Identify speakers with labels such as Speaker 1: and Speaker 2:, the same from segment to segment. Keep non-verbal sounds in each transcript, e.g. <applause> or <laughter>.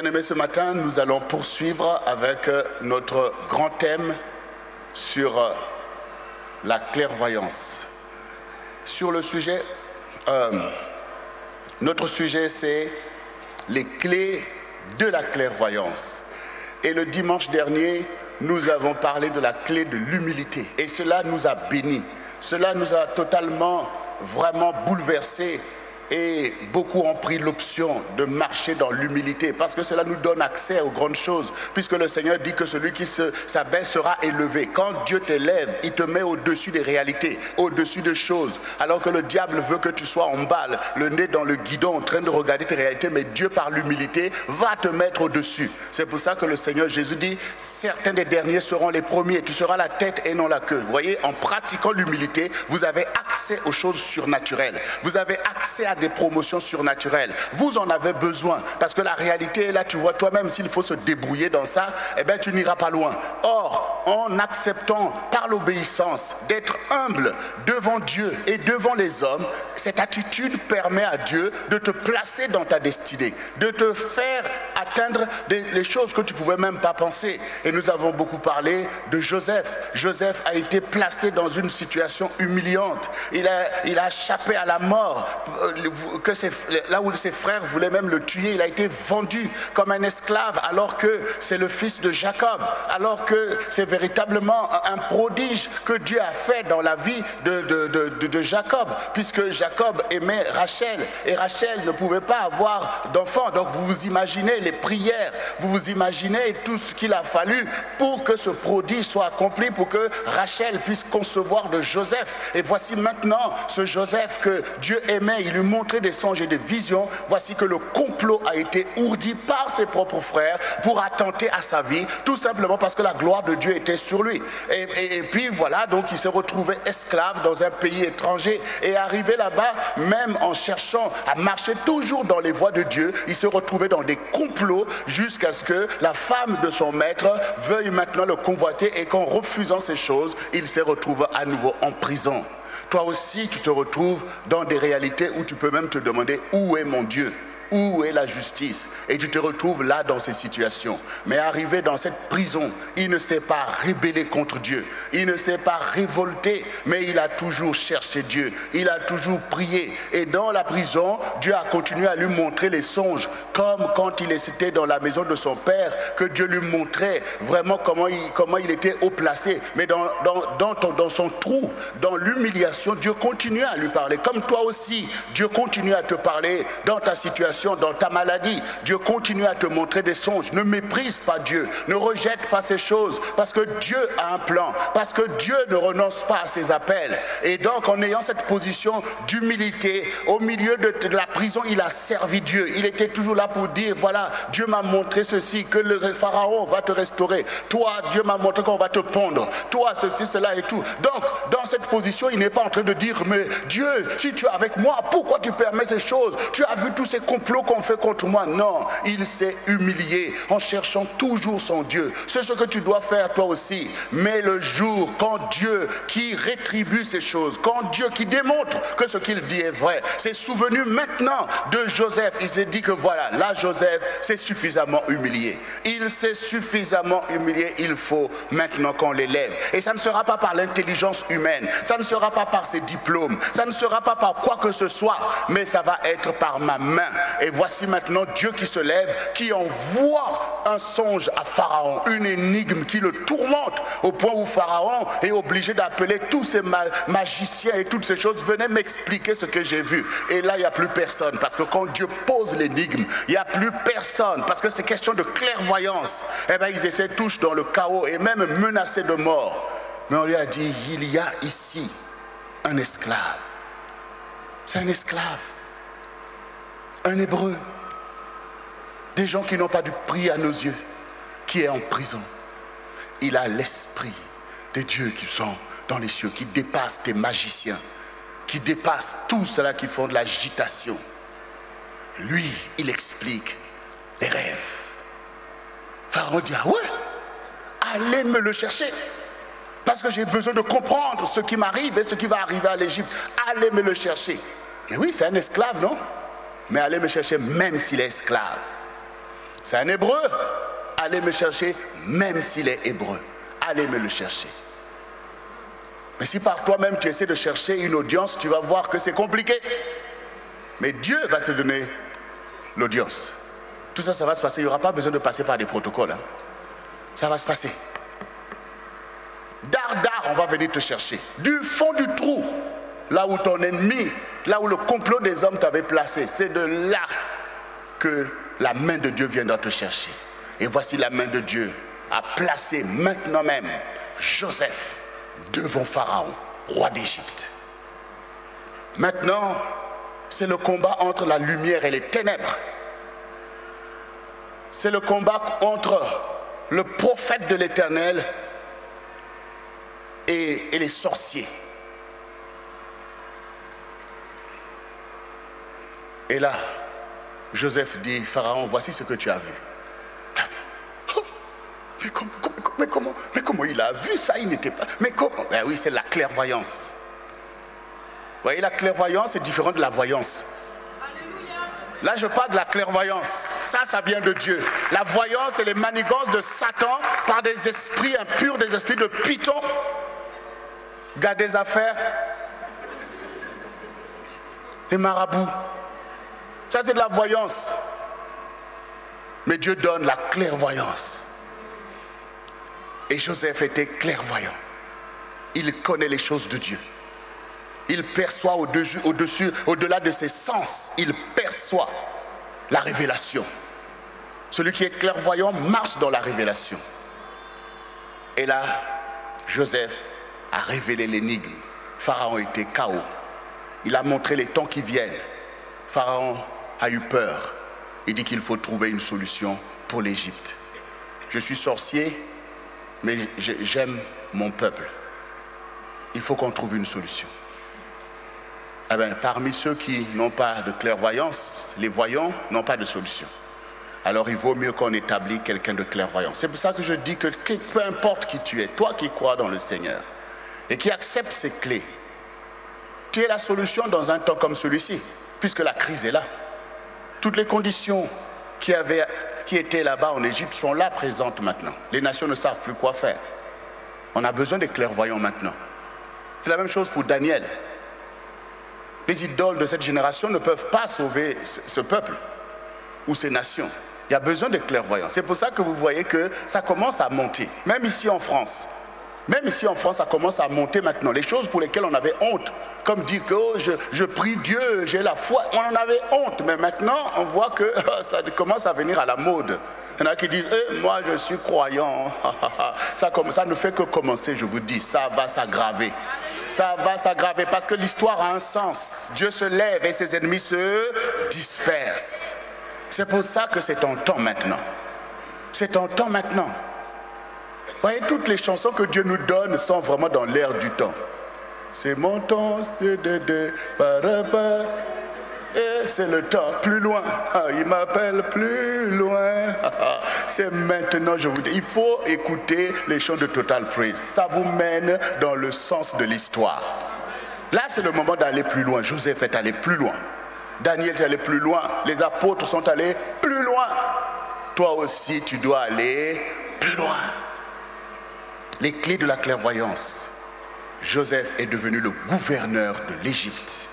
Speaker 1: Bien-aimés, ce matin, nous allons poursuivre avec euh, notre grand thème sur euh, la clairvoyance. Sur le sujet, euh, notre sujet, c'est les clés de la clairvoyance. Et le dimanche dernier, nous avons parlé de la clé de l'humilité. Et cela nous a bénis. Cela nous a totalement, vraiment bouleversés et beaucoup ont pris l'option de marcher dans l'humilité parce que cela nous donne accès aux grandes choses. Puisque le Seigneur dit que celui qui s'abaisse sera élevé. Quand Dieu t'élève, il te met au-dessus des réalités, au-dessus des choses. Alors que le diable veut que tu sois en balle, le nez dans le guidon, en train de regarder tes réalités. Mais Dieu, par l'humilité, va te mettre au-dessus. C'est pour ça que le Seigneur Jésus dit certains des derniers seront les premiers. Tu seras la tête et non la queue. Vous voyez, en pratiquant l'humilité, vous avez accès aux choses surnaturelles. Vous avez accès à des promotions surnaturelles. Vous en avez besoin parce que la réalité est là, tu vois toi-même, s'il faut se débrouiller dans ça, eh bien tu n'iras pas loin. Or, en acceptant par l'obéissance d'être humble devant Dieu et devant les hommes, cette attitude permet à Dieu de te placer dans ta destinée, de te faire atteindre les choses que tu pouvais même pas penser. Et nous avons beaucoup parlé de Joseph. Joseph a été placé dans une situation humiliante. Il a, il a échappé à la mort. Que là où ses frères voulaient même le tuer, il a été vendu comme un esclave alors que c'est le fils de Jacob, alors que c'est véritablement un prodige que Dieu a fait dans la vie de, de, de, Jacob, puisque Jacob aimait Rachel et Rachel ne pouvait pas avoir d'enfant. Donc vous vous imaginez les prières, vous vous imaginez tout ce qu'il a fallu pour que ce prodige soit accompli, pour que Rachel puisse concevoir de Joseph. Et voici maintenant ce Joseph que Dieu aimait, il lui montrait des songes et des visions, voici que le complot a été ourdi par ses propres frères pour attenter à sa vie, tout simplement parce que la gloire de Dieu était sur lui. Et, puis voilà, donc il se retrouvait esclave dans un pays étranger et arrivé là-bas, même en cherchant à marcher toujours dans les voies de Dieu, il se retrouvait dans des complots jusqu'à ce que la femme de son maître veuille maintenant le convoiter et qu'en refusant ces choses, il se retrouve à nouveau en prison. Toi aussi, tu te retrouves dans des réalités où tu peux même te demander où est mon Dieu? Où est la justice Et tu te retrouves là dans ces situations. Mais arrivé dans cette prison, il ne s'est pas rébellé contre Dieu. Il ne s'est pas révolté, mais il a toujours cherché Dieu. Il a toujours prié. Et dans la prison, Dieu a continué à lui montrer les songes, comme quand il était dans la maison de son père, que Dieu lui montrait vraiment comment il, comment il était haut placé. Mais dans, dans, dans, dans son trou, dans l'humiliation, Dieu continue à lui parler. Comme toi aussi, Dieu continue à te parler dans ta situation dans ta maladie. Dieu continue à te montrer des songes. Ne méprise pas Dieu. Ne rejette pas ces choses. Parce que Dieu a un plan. Parce que Dieu ne renonce pas à ses appels. Et donc, en ayant cette position d'humilité, au milieu de, la prison, il a servi Dieu. Il était toujours là pour dire, voilà, Dieu m'a montré ceci, que le Pharaon va te restaurer. Toi, Dieu m'a montré qu'on va te pondre. Toi, ceci, cela et tout. Donc, dans cette position, il n'est pas en train de dire, mais Dieu, si tu es avec moi, pourquoi tu permets ces choses? Tu as vu tous ces complots qu'on fait contre moi. Non, il s'est humilié en cherchant toujours son Dieu. C'est ce que tu dois faire toi aussi. Mais le jour quand Dieu qui rétribue ces choses, quand Dieu qui démontre que ce qu'il dit est vrai, s'est souvenu maintenant de Joseph, il s'est dit que voilà, là Joseph s'est suffisamment humilié. Il s'est suffisamment humilié, il faut maintenant qu'on l'élève. Et ça ne sera pas par l'intelligence humaine, ça ne sera pas par ses diplômes, ça ne sera pas par quoi que ce soit, mais ça va être par ma main. Et voici maintenant Dieu qui se lève, qui envoie un songe à Pharaon, une énigme qui le tourmente au point où Pharaon est obligé d'appeler tous ces magiciens et toutes ces choses, venez m'expliquer ce que j'ai vu. Et là, il n'y a plus personne, parce que quand Dieu pose l'énigme, il n'y a plus personne, parce que c'est question de clairvoyance. Eh bien, ils essaient tous dans le chaos et même menacés de mort. Mais on lui a dit, il y a ici un esclave. C'est un esclave un hébreu, des gens qui n'ont pas du prix à nos yeux, qui est en prison. Il a l'esprit des dieux qui sont dans les cieux, qui dépassent tes magiciens, qui dépassent tous ceux-là qui font de l'agitation. Lui, il explique les rêves. Pharaon dit, ah ouais, allez me le chercher. Parce que j'ai besoin de comprendre ce qui m'arrive et ce qui va arriver à l'Égypte. Allez me le chercher. Mais oui, c'est un esclave, non? Mais allez me chercher même s'il est esclave. C'est un hébreu. Allez me chercher, même s'il est hébreu. Allez me le chercher. Mais si par toi-même tu essaies de chercher une audience, tu vas voir que c'est compliqué. Mais Dieu va te donner l'audience. Tout ça, ça va se passer. Il n'y aura pas besoin de passer par des protocoles. Hein. Ça va se passer. Dar, dar, on va venir te chercher. Du fond du trou, là où ton ennemi, là où le complot des hommes t'avait placé, c'est de là que la main de Dieu viendra te chercher. Et voici la main de Dieu a placé maintenant même Joseph devant Pharaon, roi d'Égypte. Maintenant, c'est le combat entre la lumière et les ténèbres. C'est le combat entre le prophète de l'Éternel et, les sorciers. Et là, Joseph dit, Pharaon, voici ce que tu as vu. Oh, mais, comment, mais, comment, il a vu ça? Il n'était pas. Mais comment Ben oui, c'est la clairvoyance. Vous voyez, la clairvoyance est différente de la voyance. Là, je parle de la clairvoyance. Ça, ça vient de Dieu. La voyance et les manigances de Satan par des esprits impurs, des esprits de python. Gars des affaires. Les marabouts. Ça, c'est de la voyance. Mais Dieu donne la clairvoyance. Et Joseph était clairvoyant. Il connaît les choses de Dieu. Il perçoit au-dessus, au-dessus, au-delà de ses sens, il perçoit la révélation. Celui qui est clairvoyant marche dans la révélation. Et là, Joseph a révélé l'énigme. Pharaon était chaos. Il a montré les temps qui viennent. Pharaon a eu peur. Il dit qu'il faut trouver une solution pour l'Égypte. Je suis sorcier, mais j'aime mon peuple. Il faut qu'on trouve une solution. Eh bien, parmi ceux qui n'ont pas de clairvoyance, les voyants n'ont pas de solution. Alors il vaut mieux qu'on établisse quelqu'un de clairvoyant. C'est pour ça que je dis que peu importe qui tu es, toi qui crois dans le Seigneur et qui accepte ces clés, tu es la solution dans un temps comme celui-ci, puisque la crise est là. Toutes les conditions qui, étaient là-bas en Égypte sont là présentes maintenant. Les nations ne savent plus quoi faire. On a besoin des clairvoyants maintenant. C'est la même chose pour Daniel. Les idoles de cette génération ne peuvent pas sauver ce peuple ou ces nations. Il y a besoin de clairvoyants. C'est pour ça que vous voyez que ça commence à monter, même ici en France. Même ici en France, ça commence à monter maintenant. Les choses pour lesquelles on avait honte, comme dire que oh, je, prie Dieu, j'ai la foi, on en avait honte. Mais maintenant, on voit que <laughs> ça commence à venir à la mode. Il y en a qui disent, eh, moi je suis croyant. <laughs> ça, ça ne fait que commencer, je vous dis, ça va s'aggraver ça va s'aggraver parce que l'histoire a un sens. Dieu se lève et ses ennemis se dispersent. C'est pour ça que c'est en temps maintenant. C'est en temps maintenant. Voyez, toutes les chansons que Dieu nous donne sont vraiment dans l'air du temps. C'est mon temps, c'est de, de, et c'est le temps, plus loin. Ah, il m'appelle plus loin. <laughs> C'est maintenant, je vous dis, il faut écouter les chants de Total Praise. Ça vous mène dans le sens de l'histoire. Là, c'est le moment d'aller plus loin. Joseph est allé plus loin. Daniel est allé plus loin. Les apôtres sont allés plus loin. Toi aussi, tu dois aller plus loin. Les clés de la clairvoyance. Joseph est devenu le gouverneur de l'Égypte.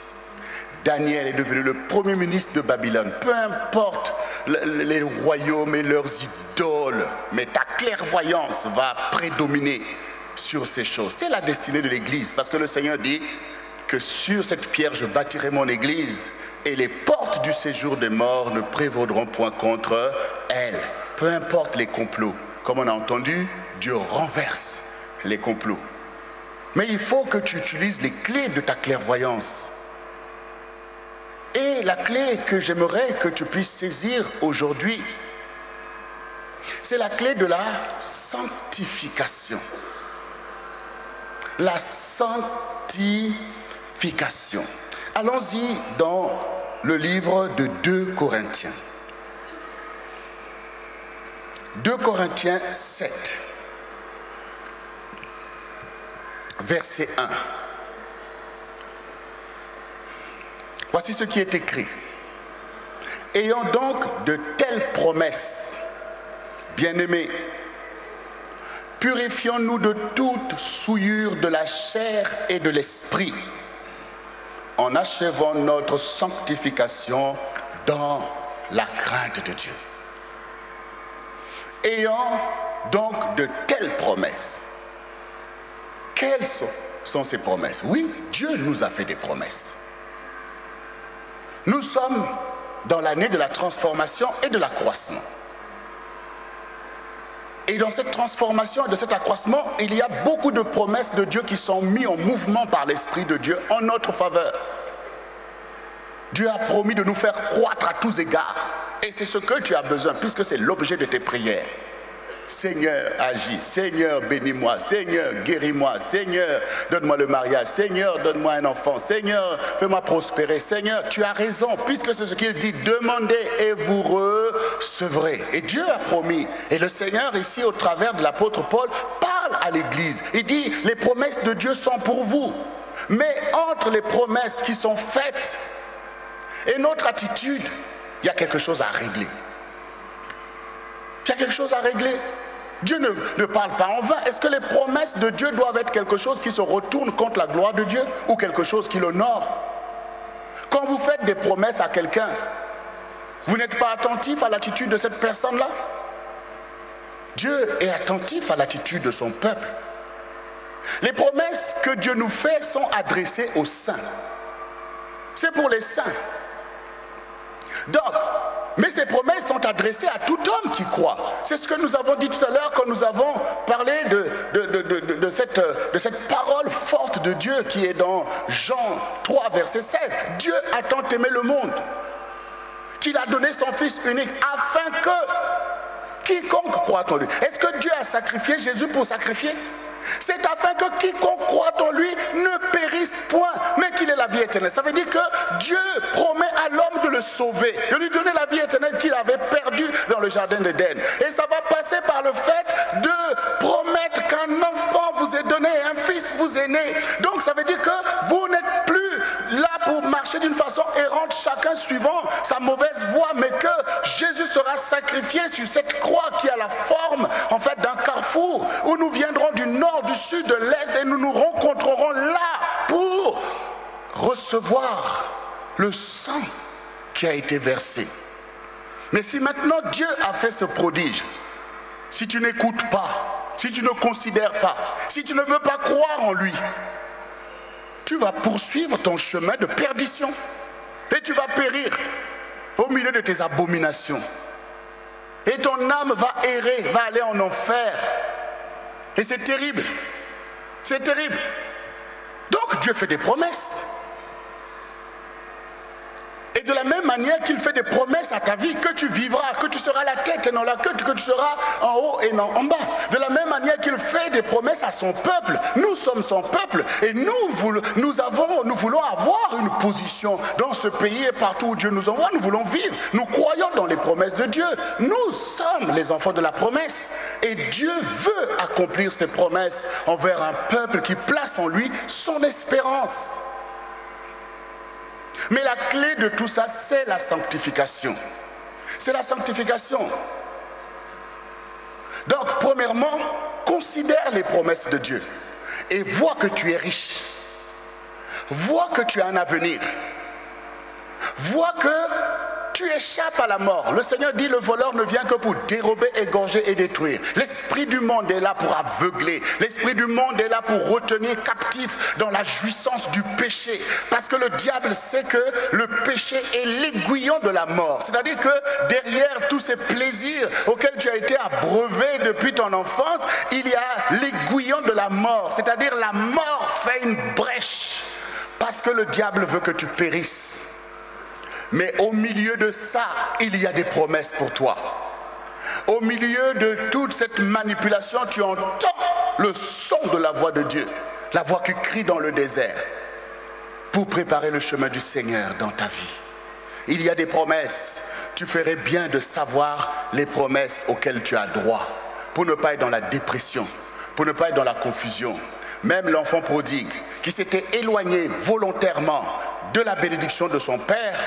Speaker 1: Daniel est devenu le premier ministre de Babylone. Peu importe les royaumes et leurs idoles, mais ta clairvoyance va prédominer sur ces choses. C'est la destinée de l'Église, parce que le Seigneur dit que sur cette pierre je bâtirai mon Église, et les portes du séjour des morts ne prévaudront point contre elle. Peu importe les complots, comme on a entendu, Dieu renverse les complots. Mais il faut que tu utilises les clés de ta clairvoyance et la clé que j'aimerais que tu puisses saisir aujourd'hui, c'est la clé de la sanctification. La sanctification. Allons-y dans le livre de 2 Corinthiens. 2 Corinthiens 7, verset 1. Voici ce qui est écrit. Ayant donc de telles promesses, Bien-aimés, purifions-nous de toute souillure de la chair et de l'esprit en achevant notre sanctification dans la crainte de Dieu. Ayant donc de telles promesses, quelles sont, ces promesses? Oui, Dieu nous a fait des promesses. Nous sommes dans l'année de la transformation et de l'accroissement. Et dans cette transformation et de cet accroissement, il y a beaucoup de promesses de Dieu qui sont mises en mouvement par l'Esprit de Dieu en notre faveur. Dieu a promis de nous faire croître à tous égards. Et c'est ce que tu as besoin, puisque c'est l'objet de tes prières. Seigneur, agis. Seigneur, bénis-moi. Seigneur, guéris-moi. Seigneur, donne-moi le mariage. Seigneur, donne-moi un enfant. Seigneur, fais-moi prospérer. Seigneur, tu as raison, puisque c'est ce qu'il dit. Demandez et vous recevrez. Et Dieu a promis. Et le Seigneur, ici, au travers de l'apôtre Paul, parle à l'Église. Il dit, les promesses de Dieu sont pour vous. Mais entre les promesses qui sont faites et notre attitude, il y a quelque chose à régler. Il y a quelque chose à régler. Dieu ne, ne, parle pas en vain. Est-ce que les promesses de Dieu doivent être quelque chose qui se retourne contre la gloire de Dieu ou quelque chose qui l'honore? Quand vous faites des promesses à quelqu'un, vous n'êtes pas attentif à l'attitude de cette personne-là? Dieu est attentif à l'attitude de son peuple. Les promesses que Dieu nous fait sont adressées aux saints. C'est pour les saints. Donc, mais ces promesses sont adressées à tout homme qui croit. C'est ce que nous avons dit tout à l'heure quand nous avons parlé de, cette, cette parole forte de Dieu qui est dans Jean 3, verset 16. Dieu a tant aimé le monde qu'il a donné son Fils unique afin que quiconque croit en lui. Est-ce que Dieu a sacrifié Jésus pour sacrifier? C'est afin que quiconque croit en lui ne périsse point, mais qu'il ait la vie éternelle. Ça veut dire que Dieu promet à l'homme de le sauver, de lui donner la vie éternelle qu'il avait perdue dans le jardin d'Éden. Et ça va passer par le fait de promettre qu'un enfant vous est donné, un fils vous est né. Donc ça veut dire que vous n'êtes plus là pour marcher d'une façon errante, chacun suivant sa mauvaise voie, mais que Jésus sera sacrifié sur cette croix qui a la forme en fait d'un carrefour où nous viendrons du nord du sud, de l'est, et nous nous rencontrerons là pour recevoir le sang qui a été versé. Mais si maintenant Dieu a fait ce prodige, si tu n'écoutes pas, si tu ne considères pas, si tu ne veux pas croire en lui, tu vas poursuivre ton chemin de perdition et tu vas périr au milieu de tes abominations. Et ton âme va errer, va aller en enfer. Et c'est terrible. C'est terrible. Donc Dieu fait des promesses. Et de la même manière qu'il fait des promesses à ta vie, que tu vivras, que tu seras la tête et non la queue, que tu seras en haut et non en bas. De la même manière qu'il fait des promesses à son peuple. Nous sommes son peuple et nous, nous, nous voulons avoir une position dans ce pays et partout où Dieu nous envoie. Nous voulons vivre. Nous croyons dans les promesses de Dieu. Nous sommes les enfants de la promesse. Et Dieu veut accomplir ses promesses envers un peuple qui place en lui son espérance. Mais la clé de tout ça, c'est la sanctification. C'est la sanctification. Donc, premièrement, considère les promesses de Dieu et vois que tu es riche. Vois que tu as un avenir. Vois que tu échappes à la mort. Le Seigneur dit, le voleur ne vient que pour dérober, égorger et détruire. L'esprit du monde est là pour aveugler. L'esprit du monde est là pour retenir captif dans la jouissance du péché. Parce que le diable sait que le péché est l'aiguillon de la mort. C'est-à-dire que derrière tous ces plaisirs auxquels tu as été abreuvé depuis ton enfance, il y a l'aiguillon de la mort. C'est-à-dire la mort fait une brèche. Parce que le diable veut que tu périsses. Mais au milieu de ça, il y a des promesses pour toi. Au milieu de toute cette manipulation, tu entends le son de la voix de Dieu, la voix qui crie dans le désert pour préparer le chemin du Seigneur dans ta vie. Il y a des promesses. Tu ferais bien de savoir les promesses auxquelles tu as droit pour ne pas être dans la dépression, pour ne pas être dans la confusion. Même l'enfant prodigue qui s'était éloigné volontairement de la bénédiction de son père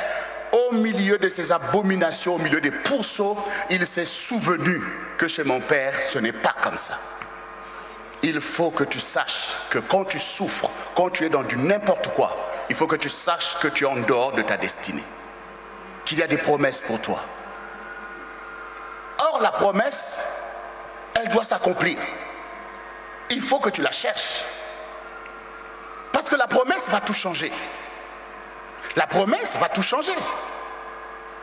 Speaker 1: au milieu de ces abominations, au milieu des pourceaux, il s'est souvenu que chez mon père, ce n'est pas comme ça. Il faut que tu saches que quand tu souffres, quand tu es dans du n'importe quoi, il faut que tu saches que tu es en dehors de ta destinée, qu'il y a des promesses pour toi. Or, la promesse, elle doit s'accomplir. Il faut que tu la cherches. Parce que la promesse va tout changer. La promesse va tout changer.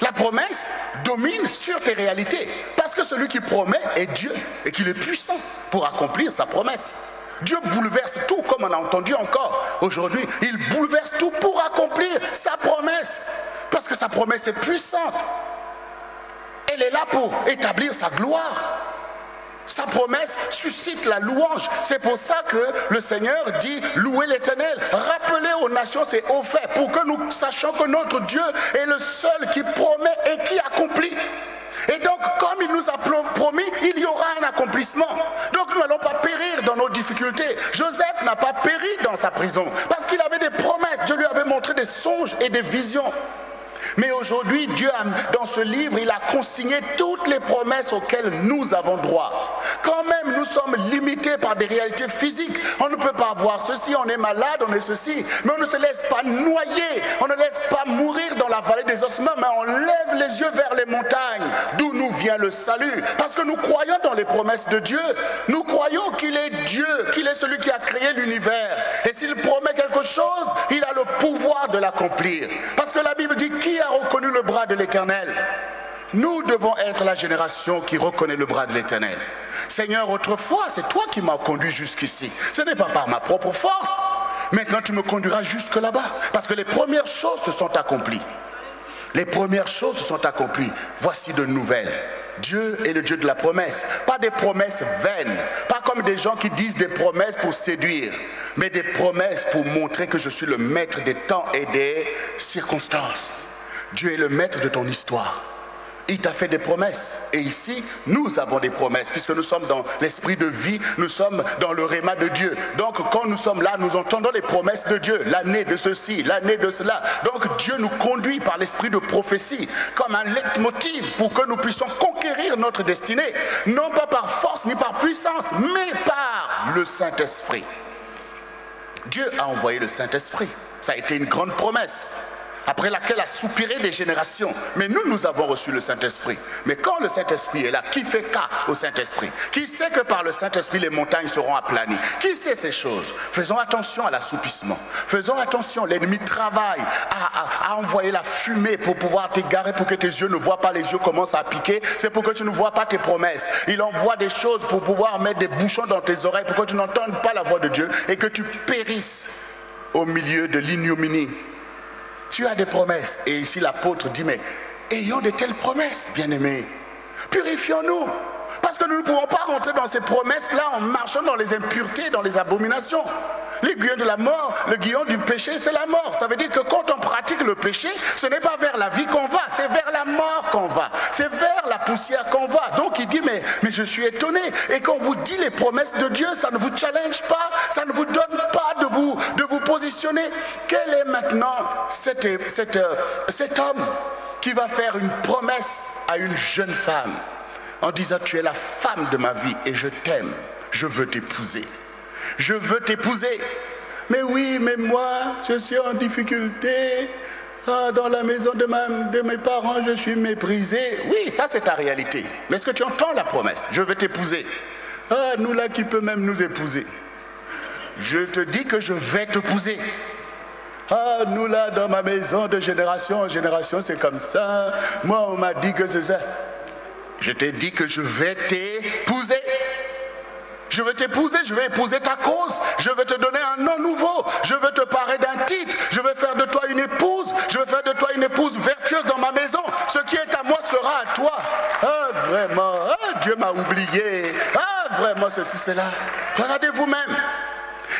Speaker 1: La promesse domine sur tes réalités. Parce que celui qui promet est Dieu et qu'il est puissant pour accomplir sa promesse. Dieu bouleverse tout, comme on a entendu encore aujourd'hui. Il bouleverse tout pour accomplir sa promesse. Parce que sa promesse est puissante. Elle est là pour établir sa gloire. Sa promesse suscite la louange. C'est pour ça que le Seigneur dit louez l'Éternel. Rappelez aux nations ses hauts faits pour que nous sachions que notre Dieu est le seul qui promet et qui accomplit. Et donc, comme il nous a promis, il y aura un accomplissement. Donc, nous n'allons pas périr dans nos difficultés. Joseph n'a pas péri dans sa prison parce qu'il avait des promesses. Dieu lui avait montré des songes et des visions. Mais aujourd'hui, Dieu, dans ce livre, il a consigné toutes les promesses auxquelles nous avons droit. Quand même, nous sommes limités par des réalités physiques. On ne peut pas voir ceci, on est malade, on est ceci. Mais on ne se laisse pas noyer, on ne laisse pas mourir dans la vallée des ossements, mais on lève les yeux vers les montagnes, d'où nous vient le salut. Parce que nous croyons dans les promesses de Dieu. Nous croyons qu'il est Dieu, qu'il est celui qui a créé l'univers. Et s'il promet quelque chose, il a le pouvoir de l'accomplir. Parce que la Bible dit qui a reconnu le bras de l'Éternel Nous devons être la génération qui reconnaît le bras de l'Éternel. Seigneur, autrefois, c'est toi qui m'as conduit jusqu'ici. Ce n'est pas par ma propre force. Maintenant, tu me conduiras jusque là-bas. Parce que les premières choses se sont accomplies. Les premières choses se sont accomplies. Voici de nouvelles. Dieu est le Dieu de la promesse. Pas des promesses vaines, pas comme des gens qui disent des promesses pour séduire, mais des promesses pour montrer que je suis le maître des temps et des circonstances. Dieu est le maître de ton histoire. Il t'a fait des promesses. Et ici, nous avons des promesses, puisque nous sommes dans l'esprit de vie, nous sommes dans le réma de Dieu. Donc, quand nous sommes là, nous entendons les promesses de Dieu, l'année de ceci, l'année de cela. Donc, Dieu nous conduit par l'esprit de prophétie, comme un leitmotiv pour que nous puissions conquérir notre destinée, non pas par force ni par puissance, mais par le Saint-Esprit. Dieu a envoyé le Saint-Esprit. Ça a été une grande promesse après laquelle a soupiré des générations. Mais nous, nous avons reçu le Saint-Esprit. Mais quand le Saint-Esprit est là, qui fait cas au Saint-Esprit? Qui sait que par le Saint-Esprit, les montagnes seront aplanies? Qui sait ces choses? Faisons attention à l'assoupissement. Faisons attention, l'ennemi travaille à, envoyer la fumée pour pouvoir t'égarer, pour que tes yeux ne voient pas, les yeux commencent à piquer. C'est pour que tu ne vois pas tes promesses. Il envoie des choses pour pouvoir mettre des bouchons dans tes oreilles, pour que tu n'entendes pas la voix de Dieu et que tu périsses au milieu de l'ignominie tu as des promesses. Et ici l'apôtre dit, mais ayons de telles promesses, bien-aimés. Purifions-nous. Parce que nous ne pouvons pas rentrer dans ces promesses-là en marchant dans les impuretés, dans les abominations. L'aiguillon de la mort, le guillon du péché, c'est la mort. Ça veut dire que quand on pratique le péché, ce n'est pas vers la vie qu'on va, c'est vers la mort qu'on va. C'est vers la poussière qu'on va. Donc il dit, mais, je suis étonné. Et quand on vous dit les promesses de Dieu, ça ne vous challenge pas, ça ne vous donne pas de vous positionner. Quel est maintenant cet, cet, homme qui va faire une promesse à une jeune femme en disant, tu es la femme de ma vie et je t'aime, je veux t'épouser je veux t'épouser. Mais oui, mais moi, je suis en difficulté. Ah, dans la maison de, de mes parents, je suis méprisé. Oui, ça c'est ta réalité. Mais est-ce que tu entends la promesse? Je veux t'épouser. Ah, nous là qui peut même nous épouser. Je te dis que je vais t'épouser. Ah, nous là, dans ma maison, de génération en génération, c'est comme ça. Moi, on m'a dit que c'est ça. Je t'ai dit que je vais t'épouser. Je vais t'épouser, je vais épouser ta cause, je vais te donner un nom nouveau, je vais te parer d'un titre, je vais faire de toi une épouse, je vais faire de toi une épouse vertueuse dans ma maison. Ce qui est à moi sera à toi. Ah, vraiment, ah, Dieu m'a oublié. Ah, vraiment, ceci, cela. Regardez vous-même.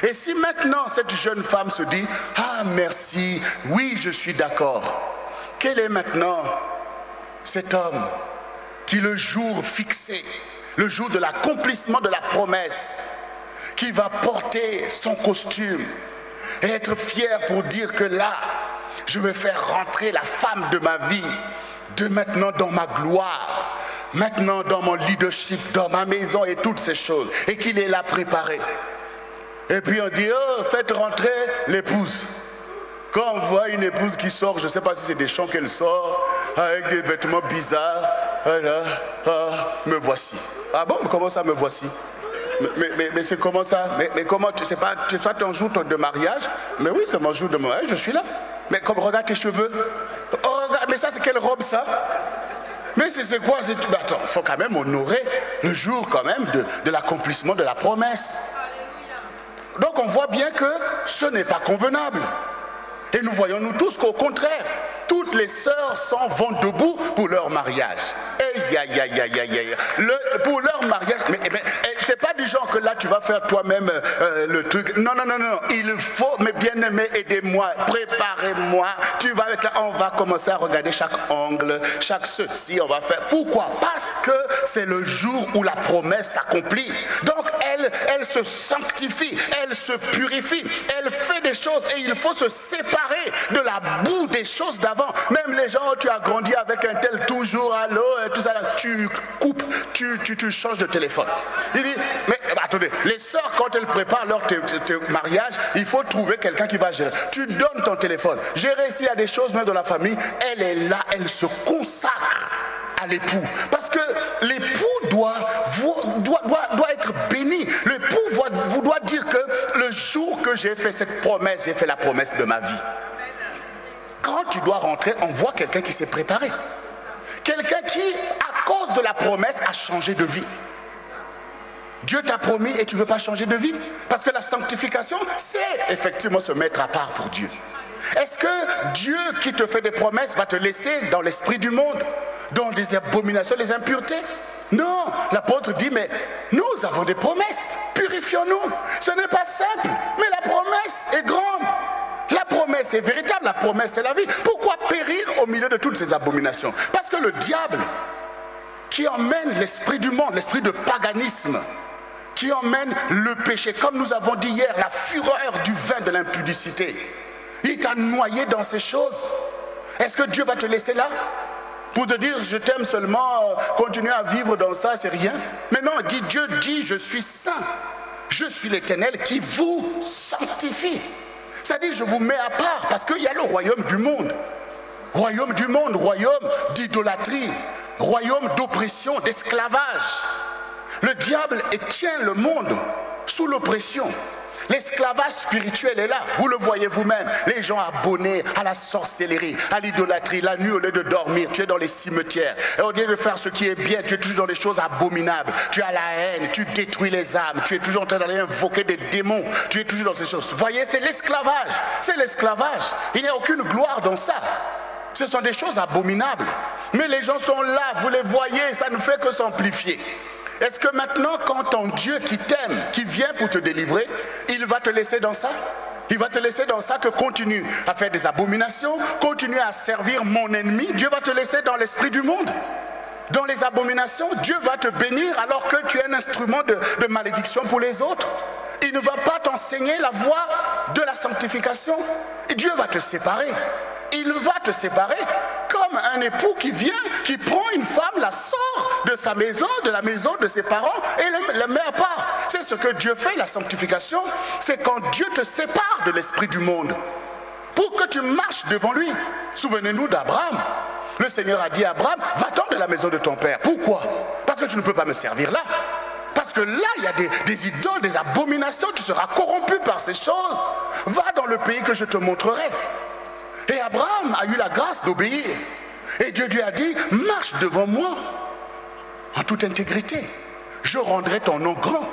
Speaker 1: Et si maintenant cette jeune femme se dit, ah, merci, oui, je suis d'accord. Quel est maintenant cet homme qui le jour fixé le jour de l'accomplissement de la promesse, qui va porter son costume et être fier pour dire que là, Je vais faire rentrer la femme de ma vie de maintenant dans ma gloire, maintenant dans mon leadership, dans ma maison et toutes ces choses, et qu'il est là préparé. Et puis on dit, oh, faites rentrer l'épouse. Quand on voit une épouse qui sort, je ne sais pas si c'est des chants qu'elle sort, avec des vêtements bizarres, voilà, ah, me voici. Ah bon, comment ça me voici? Mais, c'est comment ça? Mais, comment tu sais pas, tu ton jour de mariage? Mais oui, c'est mon jour de mariage, je suis là. Mais comme regarde tes cheveux. Oh, mais ça, c'est quelle robe ça? Mais c'est quoi? Attends, il faut quand même honorer le jour quand même de l'accomplissement de la promesse. Donc on voit bien que ce n'est pas convenable. Et nous voyons nous tous qu'au contraire, toutes les sœurs s'en vont debout pour leur mariage. Aïe, aïe, aïe, aïe, aïe. Le, pour leur mariage, mais, mais c'est pas du genre que là tu vas faire toi-même euh, le truc. Non, non, non, non. Il faut, mes bien-aimés, aidez-moi, préparez-moi. Tu vas avec là, on va commencer à regarder chaque angle, chaque ceci, on va faire. Pourquoi? Parce que c'est le jour où la promesse s'accomplit. Donc elle, se sanctifie, elle se purifie, elle fait des choses et il faut se séparer de la boue des choses d'avant. Même les gens, tu as grandi avec un tel toujours à l'eau et tout ça, tu coupes, tu, tu, changes de téléphone. Il dit, mais attendez, les sœurs, quand elles préparent leur mariage, il faut trouver quelqu'un qui va gérer. Tu donnes ton téléphone. Gérer s'il y a des choses même dans la famille, elle est là, elle se consacre à l'époux. Parce que l'époux doit, être béni. L'époux vous doit dire que le jour que j'ai fait cette promesse, j'ai fait la promesse de ma vie. Quand tu dois rentrer, on voit quelqu'un qui s'est préparé. Quelqu'un qui, à cause de la promesse, a changé de vie. Dieu t'a promis et tu ne veux pas changer de vie. Parce que la sanctification, c'est effectivement se mettre à part pour Dieu. Est-ce que Dieu qui te fait des promesses va te laisser dans l'esprit du monde, dans des abominations, les impuretés? Non, l'apôtre dit, mais nous avons des promesses, purifions-nous. Ce n'est pas simple, mais la promesse est grande. La promesse est véritable, la promesse est la vie. Pourquoi périr au milieu de toutes ces abominations? Parce que le diable, qui emmène l'esprit du monde, l'esprit de paganisme, qui emmène le péché, comme nous avons dit hier, la fureur du vin de l'impudicité. Il t'a noyé dans ces choses. Est-ce que Dieu va te laisser là? Pour te dire je t'aime seulement, euh, continuer à vivre dans ça, c'est rien Mais non, dit Dieu dit je suis saint. Je suis l'éternel qui vous sanctifie. C'est-à-dire je vous mets à part parce qu'il y a le royaume du monde. Royaume du monde, royaume d'idolâtrie, royaume d'oppression, d'esclavage. Le diable tient le monde sous l'oppression. L'esclavage spirituel est là, vous le voyez vous-même. Les gens abonnés à la sorcellerie, à l'idolâtrie, la nuit au lieu de dormir, tu es dans les cimetières. Et au lieu de faire ce qui est bien, tu es toujours dans les choses abominables. Tu as la haine, tu détruis les âmes, tu es toujours en train d'aller invoquer des démons, tu es toujours dans ces choses. Voyez, c'est l'esclavage. C'est l'esclavage. Il n'y a aucune gloire dans ça. Ce sont des choses abominables. Mais les gens sont là, vous les voyez, ça ne fait que s'amplifier. Est-ce que maintenant, quand ton Dieu qui t'aime, qui vient pour te délivrer, il va te laisser dans ça? Il va te laisser dans ça que continue à faire des abominations, continue à servir mon ennemi? Dieu va te laisser dans l'esprit du monde. Dans les abominations, Dieu va te bénir alors que tu es un instrument de, de malédiction pour les autres. Il ne va pas t'enseigner la voie de la sanctification. Dieu va te séparer. Il va te séparer un époux qui vient, qui prend une femme, la sort de sa maison, de la maison de ses parents et la met à part. C'est ce que Dieu fait, la sanctification. C'est quand Dieu te sépare de l'esprit du monde pour que tu marches devant lui. Souvenez-nous d'Abraham. Le Seigneur a dit à Abraham, va-t'en de la maison de ton père. Pourquoi? Parce que tu ne peux pas me servir là. Parce que là, il y a des, des, idoles, des abominations, tu seras corrompu par ces choses. Va dans le pays que je te montrerai. Et Abraham a eu la grâce d'obéir. Et Dieu lui a dit, marche devant moi en toute intégrité. Je rendrai ton nom grand.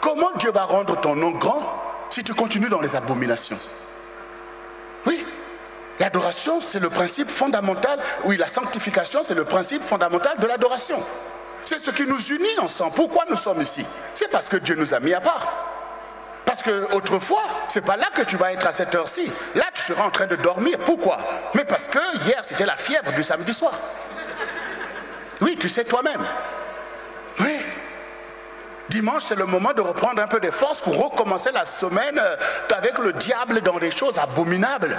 Speaker 1: Comment Dieu va rendre ton nom grand si tu continues dans les abominations? Oui, l'adoration, c'est le principe fondamental. Oui, la sanctification, c'est le principe fondamental de l'adoration. C'est ce qui nous unit ensemble. Pourquoi nous sommes ici? C'est parce que Dieu nous a mis à part. Parce que autrefois, c'est pas là que tu vas être à cette heure-ci. Là, tu seras en train de dormir. Pourquoi? Mais parce que hier, c'était la fièvre du samedi soir. Oui, tu sais toi-même. Oui. Dimanche, c'est le moment de reprendre un peu de force pour recommencer la semaine euh, avec le diable dans des choses abominables.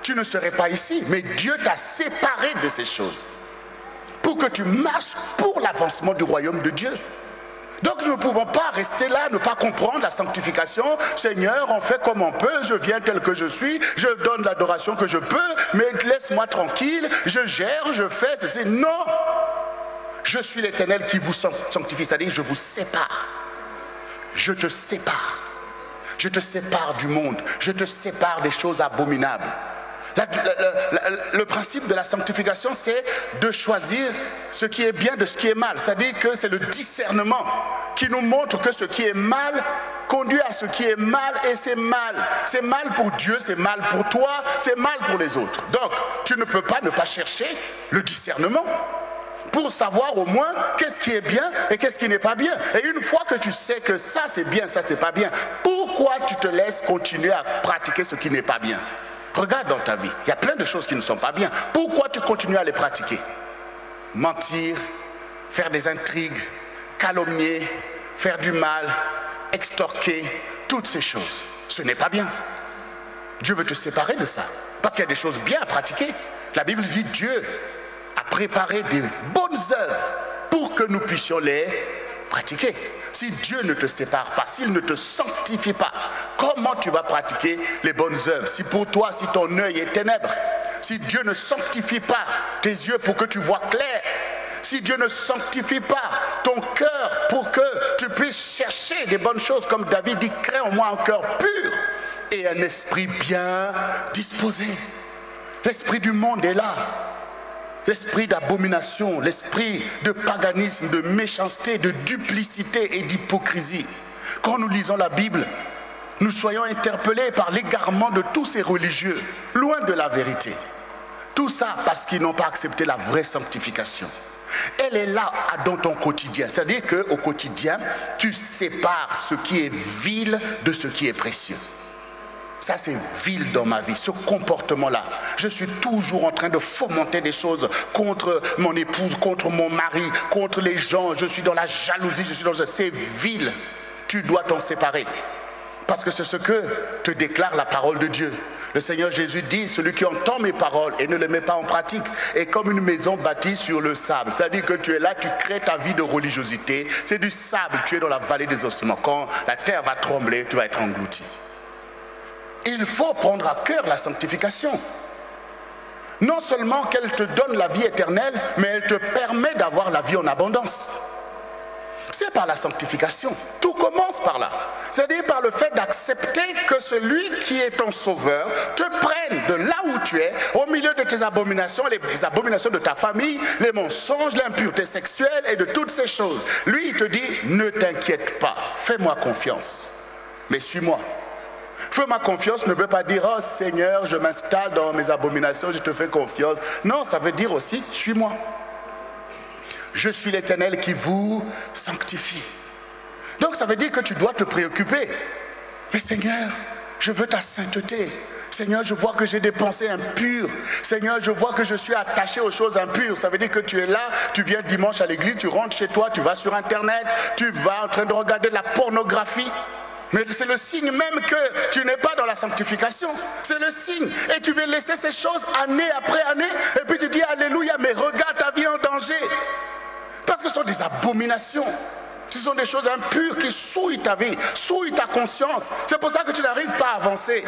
Speaker 1: tu ne serais pas ici. Mais Dieu t'a séparé de ces choses pour que tu marches pour l'avancement du royaume de Dieu. Donc nous ne pouvons pas rester là, ne pas comprendre la sanctification. Seigneur, on fait comme on peut, je viens tel que je suis, je donne l'adoration que je peux, mais laisse-moi tranquille, je gère, je fais ceci. Non, je suis l'éternel qui vous sanctifie, c'est-à-dire je vous sépare. Je te sépare. Je te sépare du monde. Je te sépare des choses abominables le principe de la sanctification, c'est de choisir ce qui est bien de ce qui est mal. C'est-à-dire que c'est le discernement qui nous montre que ce qui est mal conduit à ce qui est mal et c'est mal. C'est mal pour Dieu, c'est mal pour toi, c'est mal pour les autres. Donc, tu ne peux pas ne pas chercher le discernement pour savoir au moins qu'est-ce qui est bien et qu'est-ce qui n'est pas bien. Et une fois que tu sais que ça c'est bien, ça c'est pas bien, pourquoi tu te laisses continuer à pratiquer ce qui n'est pas bien? Regarde dans ta vie, il y a plein de choses qui ne sont pas bien. Pourquoi tu continues à les pratiquer? Mentir, faire des intrigues, calomnier, faire du mal, extorquer, toutes ces choses. Ce n'est pas bien. Dieu veut te séparer de ça. Parce qu'il y a des choses bien à pratiquer. La Bible dit Dieu a préparé des bonnes œuvres pour que nous puissions les pratiquer. Si Dieu ne te sépare pas, s'il ne te sanctifie pas, comment tu vas pratiquer les bonnes œuvres? Si pour toi, si ton œil est ténèbre, si Dieu ne sanctifie pas tes yeux pour que tu vois clair, si Dieu ne sanctifie pas ton cœur pour que tu puisses chercher des bonnes choses, comme David dit, crée en moi un cœur pur et un esprit bien disposé. L'esprit du monde est là l'esprit d'abomination, l'esprit de paganisme, de méchanceté, de duplicité et d'hypocrisie. Quand nous lisons la Bible, nous soyons interpellés par l'égarement de tous ces religieux, loin de la vérité. Tout ça parce qu'ils n'ont pas accepté la vraie sanctification. Elle est là dans ton quotidien. C'est-à-dire qu'au quotidien, tu sépares ce qui est vil de ce qui est précieux. Ça, c'est vil dans ma vie, ce comportement-là. Je suis toujours en train de fomenter des choses contre mon épouse, contre mon mari, contre les gens. Je suis dans la jalousie, je suis dans... C'est vil. Tu dois t'en séparer. Parce que c'est ce que te déclare la parole de Dieu. Le Seigneur Jésus dit, celui qui entend mes paroles et ne les met pas en pratique est comme une maison bâtie sur le sable. C'est-à-dire que tu es là, tu crées ta vie de religiosité. C'est du sable, tu es dans la vallée des ossements. Quand la terre va trembler, tu vas être englouti. Il faut prendre à cœur la sanctification. Non seulement qu'elle te donne la vie éternelle, mais elle te permet d'avoir la vie en abondance. C'est par la sanctification. Tout commence par là. C'est-à-dire par le fait d'accepter que celui qui est ton sauveur te prenne de là où tu es, au milieu de tes abominations, les abominations de ta famille, les mensonges, l'impureté sexuelle et de toutes ces choses. Lui, il te dit, ne t'inquiète pas, fais-moi confiance, mais suis-moi. Fais-moi confiance ne veut pas dire, oh Seigneur, je m'installe dans mes abominations, je te fais confiance. Non, ça veut dire aussi, suis-moi. Je suis l'Éternel qui vous sanctifie. Donc ça veut dire que tu dois te préoccuper. Mais Seigneur, je veux ta sainteté. Seigneur, je vois que j'ai des pensées impures. Seigneur, je vois que je suis attaché aux choses impures. Ça veut dire que tu es là, tu viens dimanche à l'église, tu rentres chez toi, tu vas sur Internet, tu vas en train de regarder la pornographie. Mais c'est le signe même que tu n'es pas dans la sanctification. C'est le signe. Et tu veux laisser ces choses année après année. Et puis tu dis Alléluia, mais regarde ta vie en danger. Parce que ce sont des abominations. Ce sont des choses impures qui souillent ta vie, souillent ta conscience. C'est pour ça que tu n'arrives pas à avancer.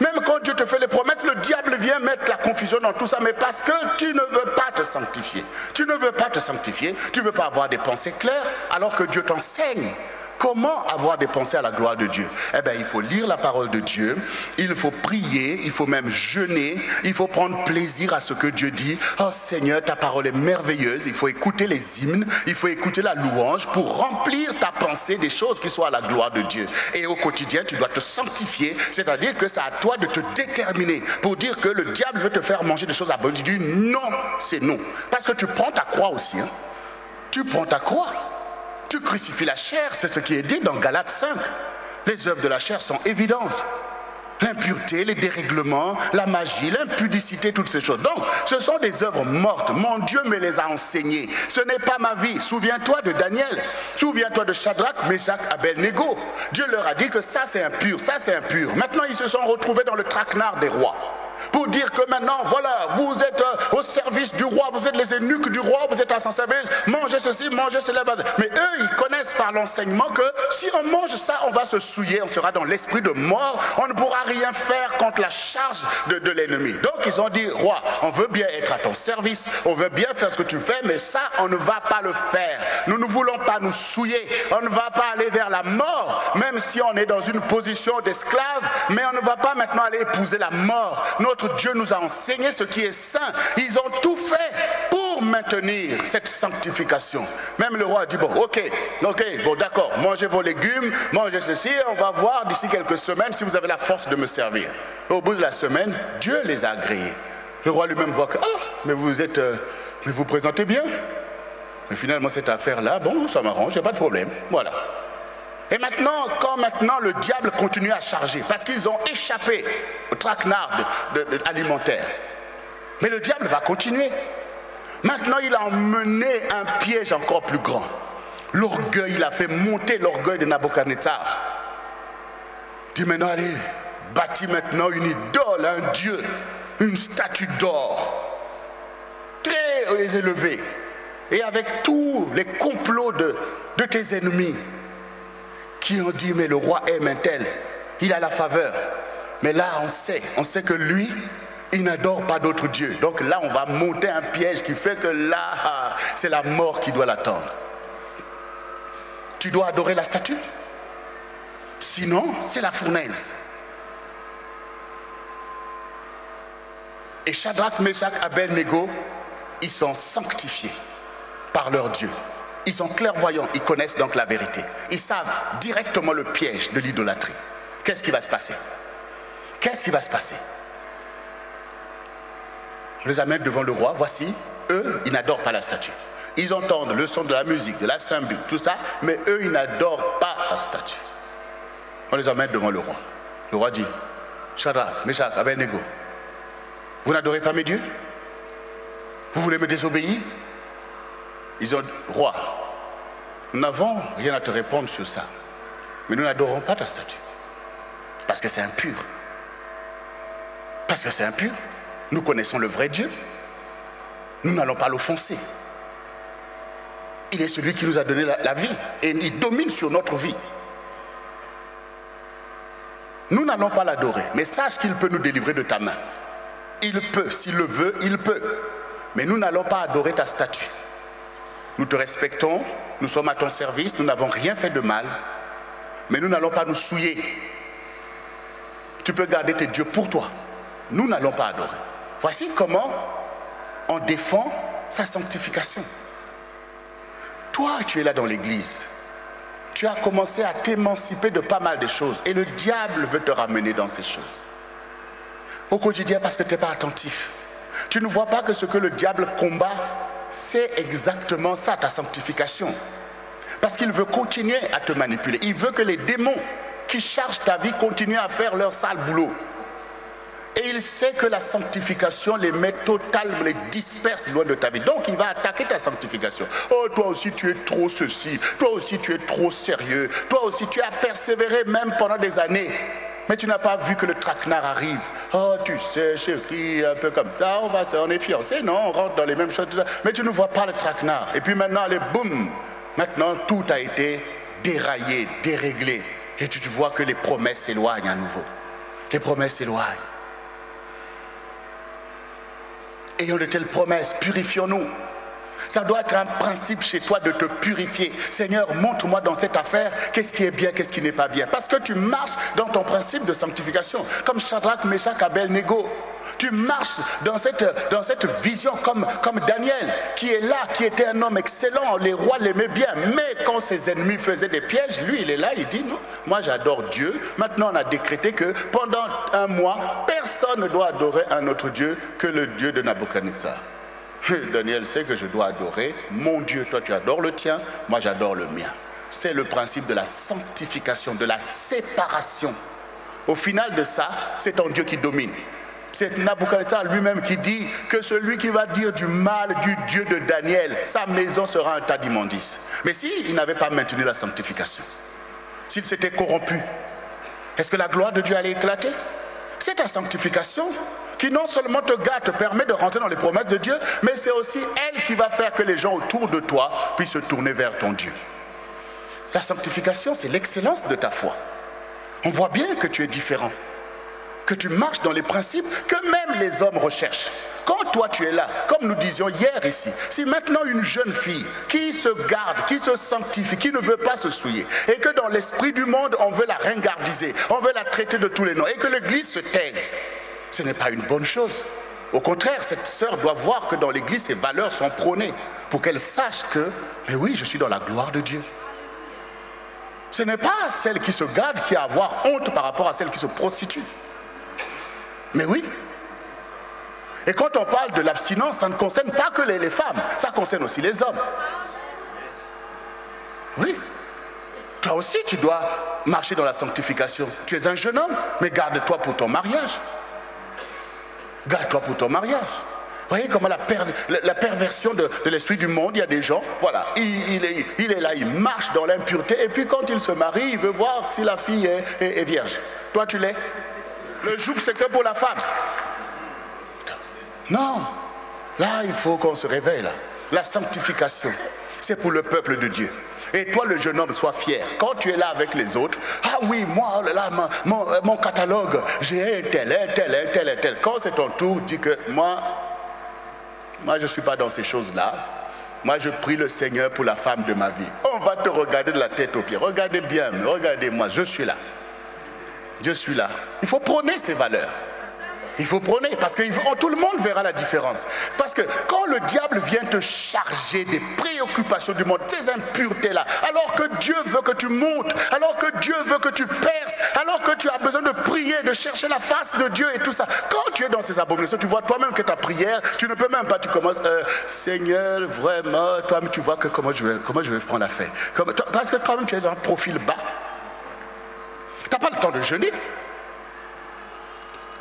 Speaker 1: Même quand Dieu te fait les promesses, le diable vient mettre la confusion dans tout ça, mais parce que tu ne veux pas te sanctifier. Tu ne veux pas te sanctifier, tu ne veux pas avoir des pensées claires, alors que Dieu t'enseigne Comment avoir des pensées à la gloire de Dieu? Eh bien, il faut lire la parole de Dieu, il faut prier, il faut même jeûner, il faut prendre plaisir à ce que Dieu dit. Oh Seigneur, ta parole est merveilleuse, il faut écouter les hymnes, il faut écouter la louange pour remplir ta pensée des choses qui sont à la gloire de Dieu. Et au quotidien, tu dois te sanctifier, c'est-à-dire que c'est à toi de te déterminer pour dire que le diable veut te faire manger des choses à bonne. Tu dis non, c'est non. Parce que tu prends ta croix aussi. Hein. Tu prends ta croix. Tu crucifies la chair, c'est ce qui est dit dans Galates 5. Les œuvres de la chair sont évidentes. L'impureté, les dérèglements, la magie, l'impudicité, toutes ces choses. Donc, ce sont des œuvres mortes. Mon Dieu me les a enseignées. Ce n'est pas ma vie. Souviens-toi de Daniel. Souviens-toi de Shadrach, Meshach, Abel-Nego. Dieu leur a dit que ça c'est impur, ça c'est impur. Maintenant, ils se sont retrouvés dans le traquenard des rois pour dire que maintenant, voilà, vous êtes euh, au service du roi, vous êtes les eunuques du roi, vous êtes à son service, mangez ceci, mangez cela. Mais eux, ils connaissent par l'enseignement que si on mange ça, on va se souiller, on sera dans l'esprit de mort, on ne pourra rien faire contre la charge de, de l'ennemi. Donc ils ont dit, roi, on veut bien être à ton service, on veut bien faire ce que tu fais, mais ça, on ne va pas le faire. Nous ne voulons pas nous souiller, on ne va pas aller vers la mort, même si on est dans une position d'esclave, mais on ne va pas maintenant aller épouser la mort. Notre Dieu nous a enseigné ce qui est saint. Ils ont tout fait pour maintenir cette sanctification. Même le roi a dit, bon, ok, ok, bon d'accord, mangez vos légumes, mangez ceci, on va voir d'ici quelques semaines si vous avez la force de me servir. au bout de la semaine, Dieu les a agréés. Le roi lui-même voit que, ah, mais vous êtes, euh, mais vous présentez bien. Mais finalement, cette affaire-là, bon, ça m'arrange, il n'y a pas de problème. Voilà. Et maintenant, quand maintenant le diable continue à charger, parce qu'ils ont échappé au traquenard alimentaire, mais le diable va continuer. Maintenant, il a emmené un piège encore plus grand. L'orgueil, il a fait monter l'orgueil de Nabucodonosor. Dit maintenant, allez, bâtis maintenant une idole, un dieu, une statue d'or, très élevée, et avec tous les complots de, de tes ennemis qui ont dit, mais le roi aime un tel, il a la faveur. Mais là, on sait, on sait que lui, il n'adore pas d'autre Dieu. Donc là, on va monter un piège qui fait que là, c'est la mort qui doit l'attendre. Tu dois adorer la statue. Sinon, c'est la fournaise. Et Shadrach, Meshach, Abel-Nego, ils sont sanctifiés par leur Dieu. Ils sont clairvoyants, ils connaissent donc la vérité. Ils savent directement le piège de l'idolâtrie. Qu'est-ce qui va se passer? Qu'est-ce qui va se passer? On les amène devant le roi, voici, eux, ils n'adorent pas la statue. Ils entendent le son de la musique, de la cymbale, tout ça, mais eux, ils n'adorent pas la statue. On les amène devant le roi. Le roi dit, Shadrach, Meshach, Abednego, vous n'adorez pas mes dieux? Vous voulez me désobéir? Ils ont dit, roi, nous n'avons rien à te répondre sur ça, mais nous n'adorons pas ta statue, parce que c'est impur. Parce que c'est impur. Nous connaissons le vrai Dieu. Nous n'allons pas l'offenser. Il est celui qui nous a donné la, la vie et il domine sur notre vie. Nous n'allons pas l'adorer, mais sache qu'il peut nous délivrer de ta main. Il peut, s'il le veut, il peut. Mais nous n'allons pas adorer ta statue. Nous te respectons, nous sommes à ton service, nous n'avons rien fait de mal, mais nous n'allons pas nous souiller. Tu peux garder tes dieux pour toi. Nous n'allons pas adorer. Voici comment on défend sa sanctification. Toi, tu es là dans l'église. Tu as commencé à t'émanciper de pas mal de choses et le diable veut te ramener dans ces choses. Au quotidien parce que tu n'es pas attentif. Tu ne vois pas que ce que le diable combat, c'est exactement ça, ta sanctification. Parce qu'il veut continuer à te manipuler. Il veut que les démons qui chargent ta vie continuent à faire leur sale boulot. Et il sait que la sanctification les met totalement, les disperse loin de ta vie. Donc il va attaquer ta sanctification. Oh, toi aussi tu es trop ceci. Toi aussi tu es trop sérieux. Toi aussi tu as persévéré même pendant des années. Mais tu n'as pas vu que le traquenard arrive. Oh, tu sais, chérie, un peu comme ça, on va, on est fiancés, non, on rentre dans les mêmes choses, tout ça. Mais tu ne vois pas le traquenard. Et puis maintenant, allez, boum, maintenant tout a été déraillé, déréglé. Et tu vois que les promesses s'éloignent à nouveau. Les promesses s'éloignent. Ayons de telles promesses, purifions-nous. Ça doit être un principe chez toi de te purifier. Seigneur, montre-moi dans cette affaire qu'est-ce qui est bien, qu'est-ce qui n'est pas bien. Parce que tu marches dans ton principe de sanctification, comme Shadrach, Meshach, Abel, Nego. Tu marches dans cette, dans cette vision comme, comme Daniel, qui est là, qui était un homme excellent. Les rois l'aimaient bien. Mais quand ses ennemis faisaient des pièges, lui, il est là, il dit non, moi j'adore Dieu. Maintenant, on a décrété que pendant un mois, personne ne doit adorer un autre Dieu que le Dieu de Nabucodonosor. <laughs> Daniel sait que je dois adorer mon Dieu. Toi, tu adores le tien, moi, j'adore le mien. C'est le principe de la sanctification, de la séparation. Au final de ça, c'est ton Dieu qui domine. C'est Nabucodonosor lui-même qui dit que celui qui va dire du mal du Dieu de Daniel, sa maison sera un tas d'immondices. Mais s'il n'avait pas maintenu la sanctification, s'il s'était corrompu, est-ce que la gloire de Dieu allait éclater? C'est ta sanctification qui non seulement te garde, te permet de rentrer dans les promesses de Dieu, mais c'est aussi elle qui va faire que les gens autour de toi puissent se tourner vers ton Dieu. La sanctification, c'est l'excellence de ta foi. On voit bien que tu es différent, que tu marches dans les principes que même les hommes recherchent. Quand toi tu es là, comme nous disions hier ici, si maintenant une jeune fille qui se garde, qui se sanctifie, qui ne veut pas se souiller, et que dans l'esprit du monde on veut la ringardiser, on veut la traiter de tous les noms, et que l'Église se taise, ce n'est pas une bonne chose. Au contraire, cette sœur doit voir que dans l'Église, ses valeurs sont prônées, pour qu'elle sache que, mais oui, je suis dans la gloire de Dieu. Ce n'est pas celle qui se garde qui a à avoir honte par rapport à celle qui se prostitue. Mais oui, et quand on parle de l'abstinence, ça ne concerne pas que les, femmes, ça concerne aussi les hommes. Oui. Toi aussi, tu dois marcher dans la sanctification. Tu es un jeune homme, mais garde-toi pour ton mariage. Garde-toi pour ton mariage. Vous voyez comment la, perversion de, l'esprit du monde, il y a des gens, voilà, il, est, là, il marche dans l'impureté, et puis quand il se marie, il veut voir si la fille est, vierge. Toi, tu l'es? Le joug, c'est que pour la femme. Non. Là, il faut qu'on se réveille. La sanctification, c'est pour le peuple de Dieu. Et toi, le jeune homme, sois fier. Quand tu es là avec les autres, ah oui, moi, oh euh, mon, catalogue, j'ai un tel, un tel, un tel, un tel. Quand c'est ton tour, dis que moi, moi, je ne suis pas dans ces choses-là. Moi, je prie le Seigneur pour la femme de ma vie. On va te regarder de la tête aux pieds. Regardez bien, regardez-moi, je suis là. Je suis là. Il faut prôner ces valeurs. Il faut prôner parce que tout le monde verra la différence. Parce que quand le diable vient te charger des préoccupations du monde, ces impuretés-là, alors que Dieu veut que tu montes, alors que Dieu veut que tu perces, alors que tu as besoin de prier, de chercher la face de Dieu et tout ça, quand tu es dans ces abominations, tu vois toi-même que ta prière, tu ne peux même pas, tu commences, euh, Seigneur, vraiment, toi-même tu vois que comment je vais, comment je vais prendre fête. parce que toi-même tu es un profil bas. Tu n'as pas le temps de jeûner.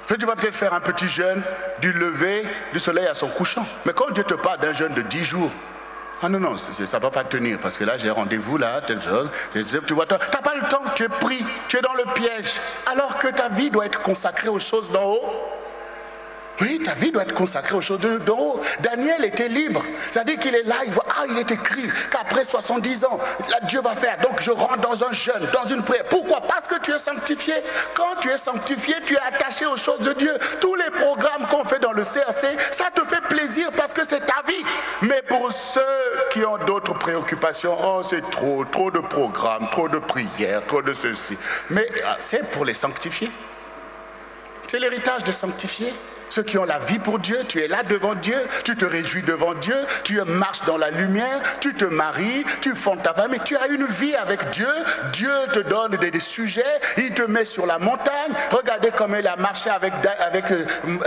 Speaker 1: Tu vas peut-être faire un petit jeûne du lever du soleil à son couchant. Mais quand Dieu te parle d'un jeûne de 10 jours, ah non, non, ça ne va pas tenir parce que là j'ai rendez-vous là, telle chose. Tu vois, tu n'as pas le temps, tu es pris, tu es dans le piège. Alors que ta vie doit être consacrée aux choses d'en haut. Oui, ta vie doit être consacrée aux choses d'en haut. Daniel était libre. C'est-à-dire qu'il est là, il voit, ah, il est écrit qu'après 70 ans, Dieu va faire. Donc je rentre dans un jeûne, dans une prière. Pourquoi? Parce que tu es sanctifié. Quand tu es sanctifié, tu es attaché aux choses de Dieu. Tous les programmes qu'on fait dans le CRC, ça te fait plaisir parce que c'est ta vie. Mais pour ceux qui ont d'autres préoccupations, oh, c'est trop, trop de programmes, trop de prières, trop de ceci. Mais ah, c'est pour les sanctifier. C'est l'héritage de sanctifier. Ceux qui ont la vie pour Dieu, tu es là devant Dieu, tu te réjouis devant Dieu, tu marches dans la lumière, tu te maries, tu fondes ta famille, tu as une vie avec Dieu. Dieu te donne des, sujets, il te met sur la montagne. Regardez comme il a marché avec, avec euh,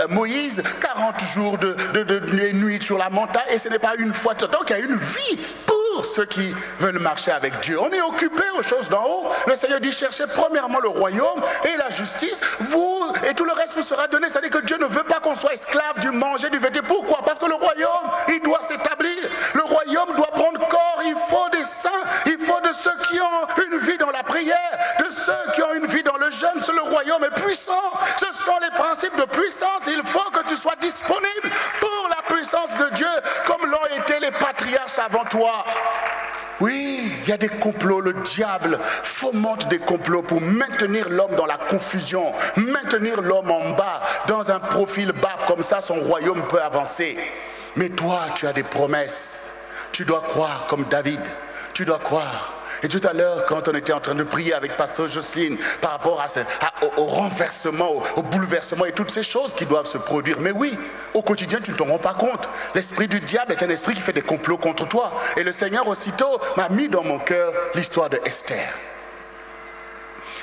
Speaker 1: Moïse, 40 jours de, de, nuit sur la montagne, et ce n'est pas une fois. Donc il y a une vie pour ceux qui veulent marcher avec Dieu. On est occupé aux choses d'en haut. Le Seigneur dit cherchez premièrement le royaume et la justice, vous et tout le reste vous sera donné. C'est-à-dire que Dieu ne veut pas qu'on soit esclave du manger, du vêtement. Pourquoi? Parce que le royaume, il doit s'établir. Le royaume doit prendre corps. Il faut des saints. Il faut de ceux qui ont une vie dans la prière, de ceux qui ont une vie dans le jeûne. Le royaume est puissant. Ce sont les principes de puissance. Il faut que tu sois disponible pour la puissance de Dieu, comme l'ont été les patriarches avant toi. Oui, il y a des complots. Le diable fomente des complots pour maintenir l'homme dans la confusion, maintenir l'homme en bas, dans un profil bas. Comme ça, son royaume peut avancer. Mais toi, tu as des promesses. Tu dois croire comme David. Tu dois croire. Et tout à l'heure, quand on était en train de prier avec Pasteur Jocelyne par rapport au, renversement, au, bouleversement et toutes ces choses qui doivent se produire. Mais oui, au quotidien, tu ne t'en rends pas compte. L'esprit du diable est un esprit qui fait des complots contre toi. Et le Seigneur aussitôt m'a mis dans mon cœur l'histoire de Esther.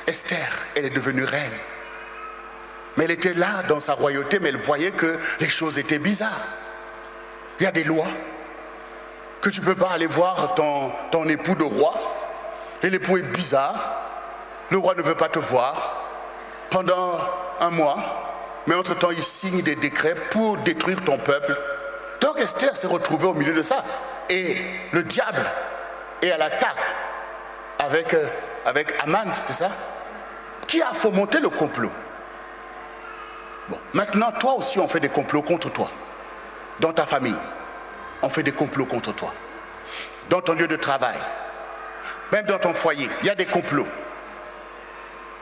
Speaker 1: Esther, elle est devenue reine. Mais elle était là dans sa royauté, mais elle voyait que les choses étaient bizarres. Il y a des lois que tu ne peux pas aller voir ton, époux de roi et l'époux est bizarre. Le roi ne veut pas te voir pendant un mois. Mais entre-temps, il signe des décrets pour détruire ton peuple. Donc Esther s'est retrouvée au milieu de ça. Et le diable est à l'attaque avec, euh, avec c'est ça? Qui a fomenté le complot? Bon, maintenant, toi aussi, on fait des complots contre toi. Dans ta famille, on fait des complots contre toi. Dans ton lieu de travail, même dans ton foyer, il y a des complots.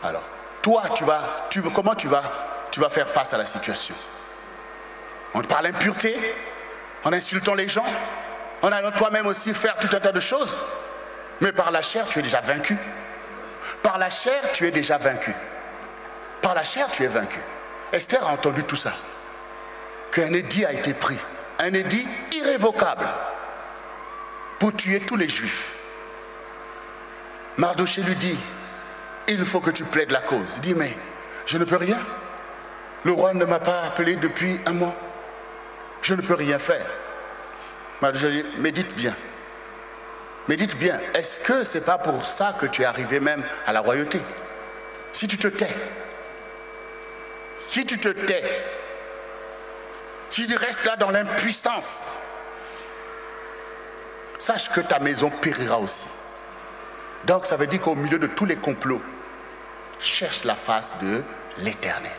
Speaker 1: Alors, toi, tu vas, tu, comment tu vas, tu vas faire face à la situation? On te parle impureté, en insultant les gens, en allant toi-même aussi faire tout un tas de choses. Mais par la chair, tu es déjà vaincu. Par la chair, tu es déjà vaincu. Par la chair, tu es vaincu. Esther a entendu tout ça. Qu'un édit a été pris. Un édit irrévocable pour tuer tous les juifs. Mardoché lui dit, il faut que tu plaides la cause. Il dit, mais je ne peux rien. Le roi ne m'a pas appelé depuis un mois. Je ne peux rien faire. Mardoché dit, médite bien. Médite bien. Est-ce que ce n'est pas pour ça que tu es arrivé même à la royauté? Si tu te tais, si tu te tais, tu restes là dans l'impuissance, sache que ta maison périra aussi. Donc ça veut dire qu'au milieu de tous les complots, cherche la face de l'éternel.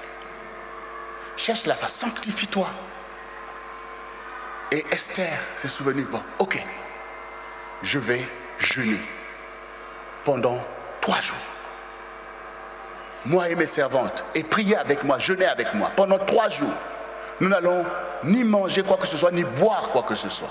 Speaker 1: Cherche la face, sanctifie-toi. Et Esther s'est souvenu, bon, ok, je vais jeûner pendant trois jours. Moi et mes servantes, et prier avec moi, jeûner avec moi pendant trois jours. Nous n'allons ni manger quoi que ce soit, ni boire quoi que ce soit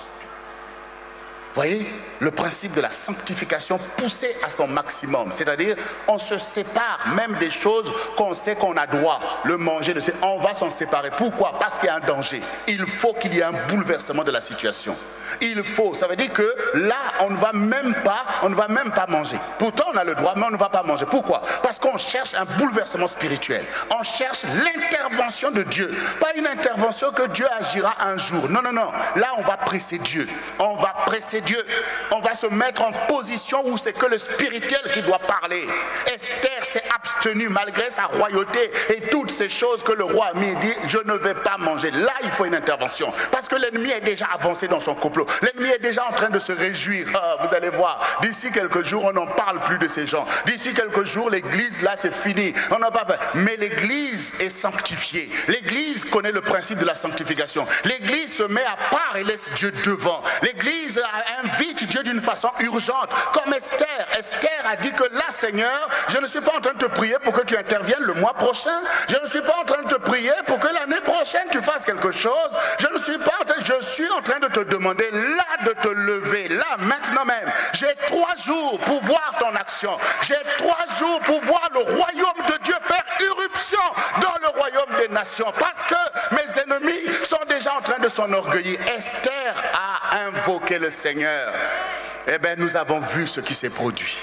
Speaker 1: voyez le principe de la sanctification poussé à son maximum. C'est-à-dire, on se sépare même des choses qu'on sait qu'on a droit. Le manger, on va s'en séparer. Pourquoi? Parce qu'il y a un danger. Il faut qu'il y ait un bouleversement de la situation. Il faut. Ça veut dire que là, on ne va même pas, on ne va même pas manger. Pourtant, on a le droit, mais on ne va pas manger. Pourquoi? Parce qu'on cherche un bouleversement spirituel. On cherche l'intervention de Dieu. Pas une intervention que Dieu agira un jour. Non, non, non. Là, on va presser Dieu. On va presser Dieu. On va se mettre en position où c'est que le spirituel qui doit parler. Esther s'est abstenue malgré sa royauté et toutes ces choses que le roi a mis. dit, je ne vais pas manger. Là, il faut une intervention. Parce que l'ennemi est déjà avancé dans son complot. L'ennemi est déjà en train de se réjouir. Ah, vous allez voir, d'ici quelques jours, on n'en parle plus de ces gens. D'ici quelques jours, l'église, là, c'est fini. On n'a pas Mais l'église est sanctifiée. L'église connaît le principe de la sanctification. L'église se met à part et laisse Dieu devant. L'église a invite Dieu d'une façon urgente, comme Esther. Esther a dit que là, Seigneur, je ne suis pas en train de te prier pour que tu interviennes le mois prochain. Je ne suis pas en train de te prier pour que l'année prochaine tu fasses quelque chose. Je ne suis pas en train, je suis en train de te demander là de te lever, là maintenant même. J'ai trois jours pour voir ton action. J'ai trois jours pour voir le royaume de Dieu faire irruption dans le royaume des nations. Parce que mes ennemis sont déjà en train de s'enorgueillir. Esther a invoqué le Seigneur, eh bien, nous avons vu ce qui s'est produit.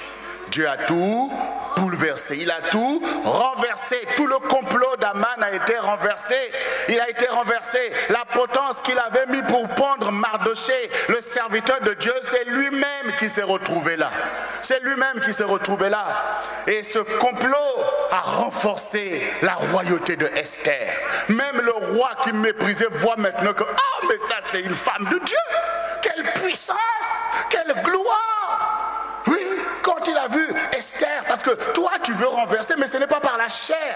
Speaker 1: Dieu a tout bouleversé, il a tout renversé. Tout le complot d'Aman a été renversé. Il a été renversé. La potence qu'il avait mis pour pendre Mardoché, le serviteur de Dieu, c'est lui-même qui s'est retrouvé là. C'est lui-même qui s'est retrouvé là. Et ce complot a renforcé la royauté de Esther. Même le roi qui méprisait voit maintenant que, oh, mais ça c'est une femme de Dieu. Quelle gloire. Esther, parce que toi tu veux renverser, mais ce n'est pas par la chair.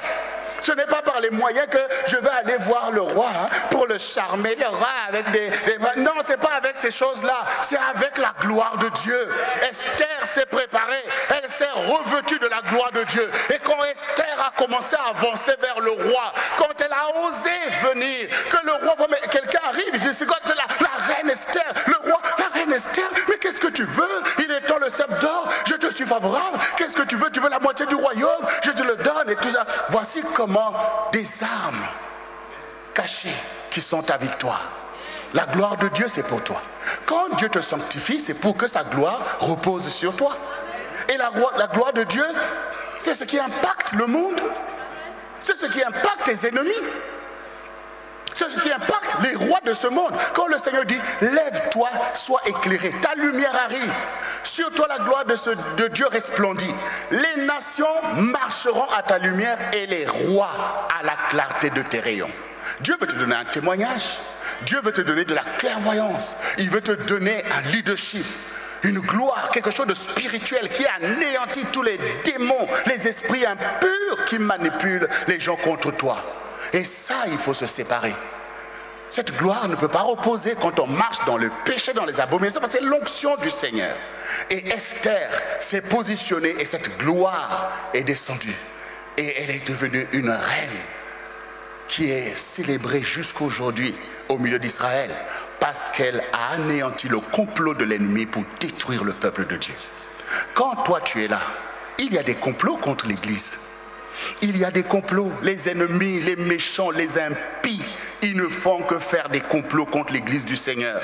Speaker 1: Ce n'est pas par les moyens que je vais aller voir le roi hein, pour le charmer, le roi avec des... Non, ce n'est pas avec ces choses-là, c'est avec la gloire de Dieu. Esther s'est préparée, elle s'est revêtue de la gloire de Dieu. Et quand Esther a commencé à avancer vers le roi, quand elle a osé venir, que le roi voit, quelqu'un arrive, il dit, c'est quoi la, la reine Esther, le roi, la reine Esther, mais qu'est-ce que tu veux? Il est temps le sceptre d'or, je te suis favorable, qu'est-ce que tu veux? Tu veux la moitié du royaume? Je te le donne et tout ça. Voici comment des armes cachées qui sont ta victoire. La gloire de Dieu, c'est pour toi. Quand Dieu te sanctifie, c'est pour que sa gloire repose sur toi. Et la, la gloire de Dieu, c'est ce qui impacte le monde. C'est ce qui impacte tes ennemis. C'est ce qui impacte les rois de ce monde. Quand le Seigneur dit, lève-toi, sois éclairé, ta lumière arrive, sur toi la gloire de, de Dieu resplendit. Les nations marcheront à ta lumière et les rois à la clarté de tes rayons. Dieu veut te donner un témoignage. Dieu veut te donner de la clairvoyance. Il veut te donner un leadership une gloire, quelque chose de spirituel qui anéantit tous les démons, les esprits impurs qui manipulent les gens contre toi. Et ça, il faut se séparer. Cette gloire ne peut pas reposer quand on marche dans le péché, dans les abominations, parce que c'est l'onction du Seigneur. Et Esther s'est positionnée et cette gloire est descendue. Et elle est devenue une reine qui est célébrée jusqu'aujourd'hui au milieu d'Israël parce qu'elle a anéanti le complot de l'ennemi pour détruire le peuple de Dieu. Quand toi tu es là, il y a des complots contre l'Église. Il y a des complots. Les ennemis, les méchants, les impies ils ne font que faire des complots contre l'Église du Seigneur.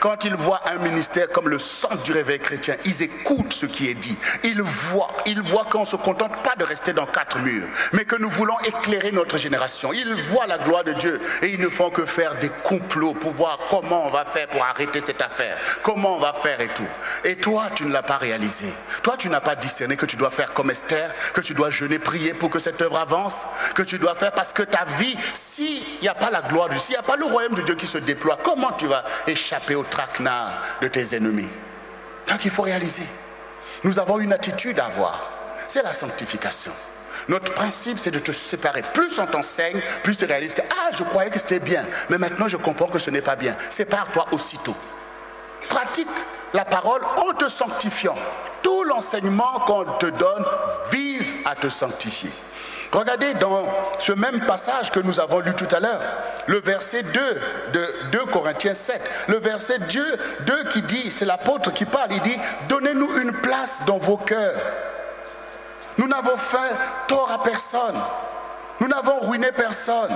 Speaker 1: Quand ils voient un ministère comme le centre du réveil chrétien, ils écoutent ce qui est dit. Ils voient, ils voient qu'on ne se contente pas de rester dans quatre murs, mais que nous voulons éclairer notre génération. Ils voient la gloire de Dieu et ils ne font que faire des complots pour voir comment on va faire pour arrêter cette affaire, comment on va faire et tout. Et toi, tu ne l'as pas réalisé. Toi, tu n'as pas discerné que tu dois faire comme Esther, que tu dois jeûner, prier pour que cette œuvre avance, que tu dois faire parce que ta vie, s'il n'y a pas la gloire du s'il n'y a pas le royaume de Dieu qui se déploie, comment tu vas échapper au traquenard de tes ennemis? Donc il faut réaliser. Nous avons une attitude à avoir. C'est la sanctification. Notre principe, c'est de te séparer. Plus on t'enseigne, plus tu réalises que, ah, je croyais que c'était bien, mais maintenant je comprends que ce n'est pas bien. Sépare-toi aussitôt. Pratique la parole en te sanctifiant. Tout l'enseignement qu'on te donne vise à te sanctifier. Regardez dans ce même passage que nous avons lu tout à l'heure, le verset 2 de 2 Corinthiens 7, le verset 2, 2 qui dit, c'est l'apôtre qui parle, il dit, donnez-nous une place dans vos cœurs. Nous n'avons fait tort à personne. Nous n'avons ruiné personne.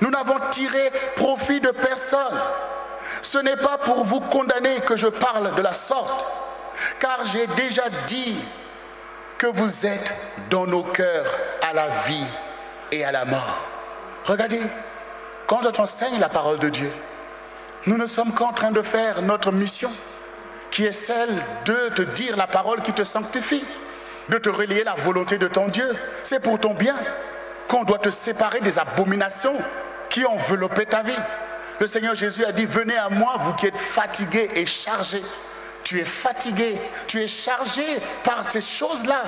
Speaker 1: Nous n'avons tiré profit de personne. Ce n'est pas pour vous condamner que je parle de la sorte, car j'ai déjà dit que vous êtes dans nos cœurs à la vie et à la mort. Regardez, quand je t'enseigne la parole de Dieu, nous ne sommes qu'en train de faire notre mission, qui est celle de te dire la parole qui te sanctifie, de te relier la volonté de ton Dieu. C'est pour ton bien qu'on doit te séparer des abominations qui enveloppaient ta vie. Le Seigneur Jésus a dit, venez à moi, vous qui êtes fatigués et chargés. Tu es fatigué, tu es chargé par ces choses-là.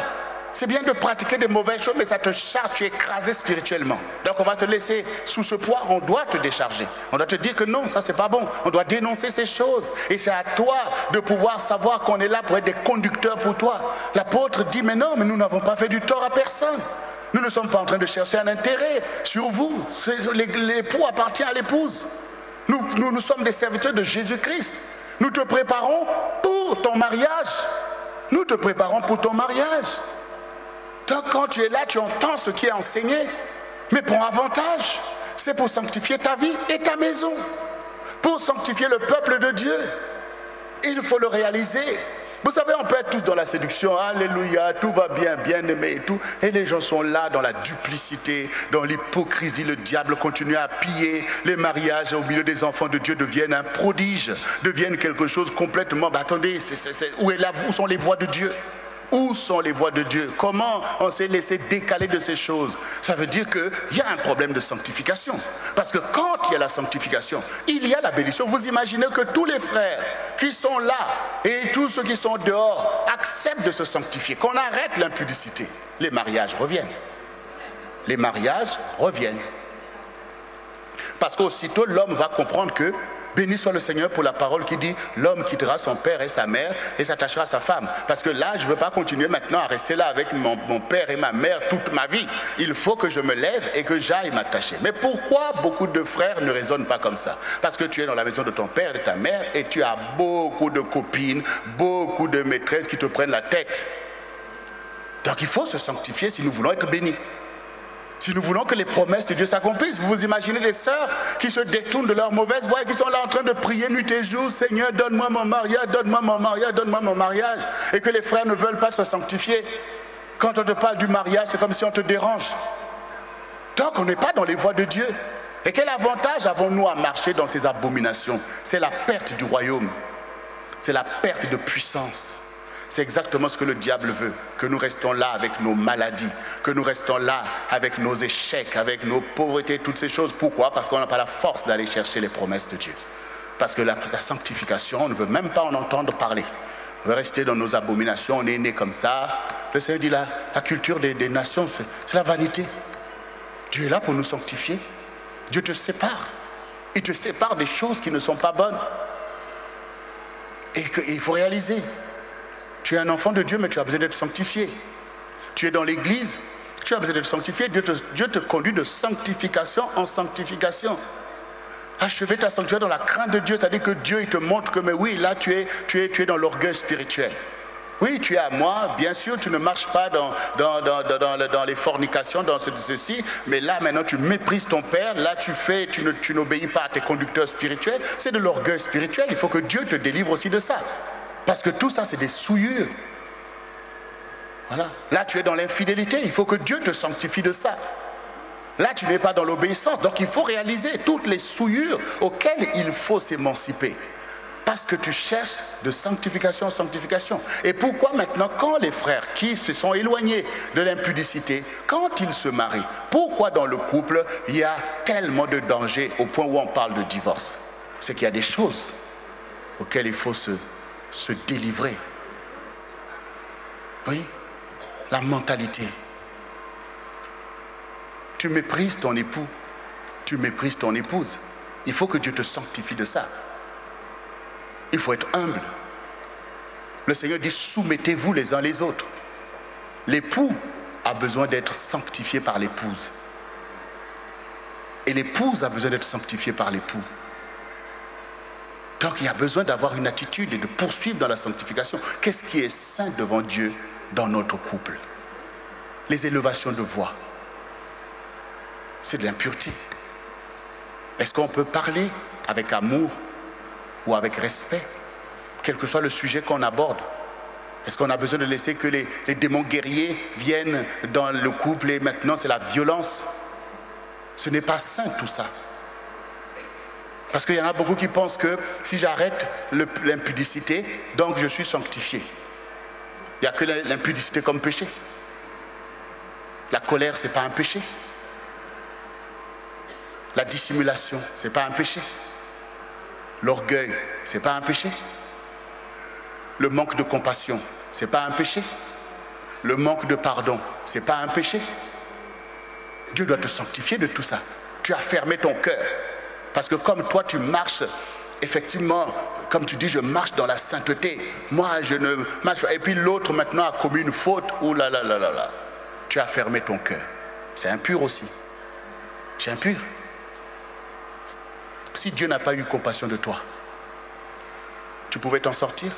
Speaker 1: C'est bien de pratiquer des mauvaises choses, mais ça te charge, tu es écrasé spirituellement. Donc on va te laisser sous ce poids, on doit te décharger. On doit te dire que non, ça c'est pas bon. On doit dénoncer ces choses. Et c'est à toi de pouvoir savoir qu'on est là pour être des conducteurs pour toi. L'apôtre dit, mais non, mais nous n'avons pas fait du tort à personne. Nous ne sommes pas en train de chercher un intérêt sur vous. L'époux appartient à l'épouse. Nous, nous, nous sommes des serviteurs de Jésus-Christ. Nous te préparons pour ton mariage. Nous te préparons pour ton mariage. Donc quand tu es là, tu entends ce qui est enseigné. Mais pour avantage, c'est pour sanctifier ta vie et ta maison. Pour sanctifier le peuple de Dieu. Il faut le réaliser. Vous savez, on peut être tous dans la séduction, alléluia, tout va bien, bien aimé et tout. Et les gens sont là dans la duplicité, dans l'hypocrisie. Le diable continue à piller. Les mariages au milieu des enfants de Dieu deviennent un prodige, deviennent quelque chose complètement. Bah, attendez, où, sont les voix de Dieu? Où sont les voies de Dieu? Comment on s'est laissé décaler de ces choses? Ça veut dire qu'il y a un problème de sanctification. Parce que quand il y a la sanctification, il y a la bénédiction. Vous imaginez que tous les frères qui sont là et tous ceux qui sont dehors acceptent de se sanctifier, qu'on arrête l'impudicité. Les mariages reviennent. Les mariages reviennent. Parce qu'aussitôt, l'homme va comprendre que Béni soit le Seigneur pour la parole qui dit l'homme quittera son père et sa mère et s'attachera à sa femme. Parce que là, je ne veux pas continuer maintenant à rester là avec mon, père et ma mère toute ma vie. Il faut que je me lève et que j'aille m'attacher. Mais pourquoi beaucoup de frères ne raisonnent pas comme ça? Parce que tu es dans la maison de ton père et de ta mère et tu as beaucoup de copines, beaucoup de maîtresses qui te prennent la tête. Donc il faut se sanctifier si nous voulons être bénis. Si nous voulons que les promesses de Dieu s'accomplissent, vous vous imaginez des sœurs qui se détournent de leur mauvaise voie et qui sont là en train de prier nuit et jour, Seigneur, donne-moi mon mariage, donne-moi mon mariage, donne-moi mon mariage, et que les frères ne veulent pas se sanctifier. Quand on te parle du mariage, c'est comme si on te dérange. Donc on n'est pas dans les voies de Dieu. Et quel avantage avons-nous à marcher dans ces abominations? C'est la perte du royaume. C'est la perte de puissance. C'est exactement ce que le diable veut, que nous restons là avec nos maladies, que nous restons là avec nos échecs, avec nos pauvretés, toutes ces choses. Pourquoi? Parce qu'on n'a pas la force d'aller chercher les promesses de Dieu. Parce que la, sanctification, on ne veut même pas en entendre parler. On veut rester dans nos abominations, on est né comme ça. Le Seigneur dit la, culture des, des nations, c'est la vanité. Dieu est là pour nous sanctifier. Dieu te sépare. Il te sépare des choses qui ne sont pas bonnes. Et qu'il faut réaliser, tu es un enfant de Dieu, mais tu as besoin d'être sanctifié. Tu es dans l'église, tu as besoin d'être sanctifié. Dieu te, conduit de sanctification en sanctification. Achever ta sanctuaire dans la crainte de Dieu, c'est-à-dire que Dieu il te montre que, mais oui, là tu es, tu es, tu es dans l'orgueil spirituel. Oui, tu es à moi, bien sûr, tu ne marches pas dans, dans, les fornications, dans ceci, mais là maintenant tu méprises ton Père, là tu fais, tu, tu n'obéis pas à tes conducteurs spirituels, c'est de l'orgueil spirituel, il faut que Dieu te délivre aussi de ça. Parce que tout ça, c'est des souillures. Voilà. Là, tu es dans l'infidélité, il faut que Dieu te sanctifie de ça. Là, tu n'es pas dans l'obéissance, donc il faut réaliser toutes les souillures auxquelles il faut s'émanciper. Parce que tu cherches de sanctification en sanctification. Et pourquoi maintenant, quand les frères qui se sont éloignés de l'impudicité, quand ils se marient, pourquoi dans le couple il y a tellement de dangers au point où on parle de divorce? C'est qu'il y a des choses auxquelles il faut se, se délivrer. Oui, la mentalité. Tu méprises ton époux, tu méprises ton épouse. Il faut que Dieu te sanctifie de ça. Il faut être humble. Le Seigneur dit soumettez-vous les uns les autres. L'époux a besoin d'être sanctifié par l'épouse. Et l'épouse a besoin d'être sanctifiée par l'époux. Donc il y a besoin d'avoir une attitude et de poursuivre dans la sanctification. Qu'est-ce qui est saint devant Dieu dans notre couple? Les élevations de voix. C'est de l'impureté. Est-ce qu'on peut parler avec amour ou avec respect, quel que soit le sujet qu'on aborde? Est-ce qu'on a besoin de laisser que les, démons guerriers viennent dans le couple et maintenant c'est la violence? Ce n'est pas sain tout ça. Parce qu'il y en a beaucoup qui pensent que si j'arrête l'impudicité, donc je suis sanctifié. Il n'y a que l'impudicité comme péché. La colère, ce n'est pas un péché. La dissimulation, ce n'est pas un péché. L'orgueil, ce n'est pas un péché. Le manque de compassion, ce n'est pas un péché. Le manque de pardon, ce n'est pas un péché. Dieu doit te sanctifier de tout ça. Tu as fermé ton cœur. Parce que comme toi, tu marches, effectivement, comme tu dis, je marche dans la sainteté. Moi, je ne marche pas. Et puis l'autre maintenant a commis une faute. Ouh là là là là là. Tu as fermé ton cœur. C'est impur aussi. Tu es impur. Si Dieu n'a pas eu compassion de toi, tu pouvais t'en sortir?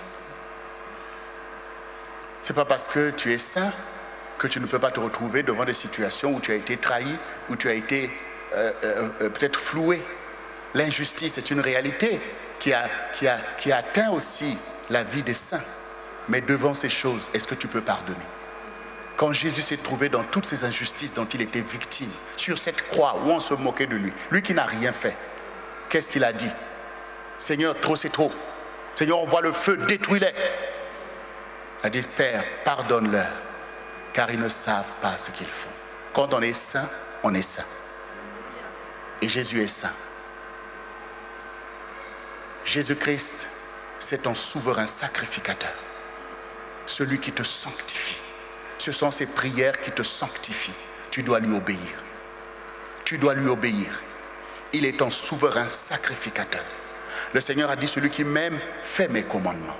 Speaker 1: Ce n'est pas parce que tu es saint que tu ne peux pas te retrouver devant des situations où tu as été trahi, où tu as été euh, euh, euh, peut-être floué. L'injustice est une réalité qui a, atteint aussi la vie des saints. Mais devant ces choses, est-ce que tu peux pardonner? Quand Jésus s'est trouvé dans toutes ces injustices dont il était victime, sur cette croix où on se moquait de lui, lui qui n'a rien fait, Qu'est-ce qu'il a dit? Seigneur, trop c'est trop. Seigneur, on voit le feu, détruis-les. Il a dit, Père, pardonne-leur, car ils ne savent pas ce qu'ils font. Quand on est saint, on est saint. Et Jésus est saint. Jésus-Christ, c'est ton souverain sacrificateur, celui qui te sanctifie. Ce sont ses prières qui te sanctifient. Tu dois lui obéir. Tu dois lui obéir. Il est un souverain sacrificateur. Le Seigneur a dit, celui qui m'aime fait mes commandements.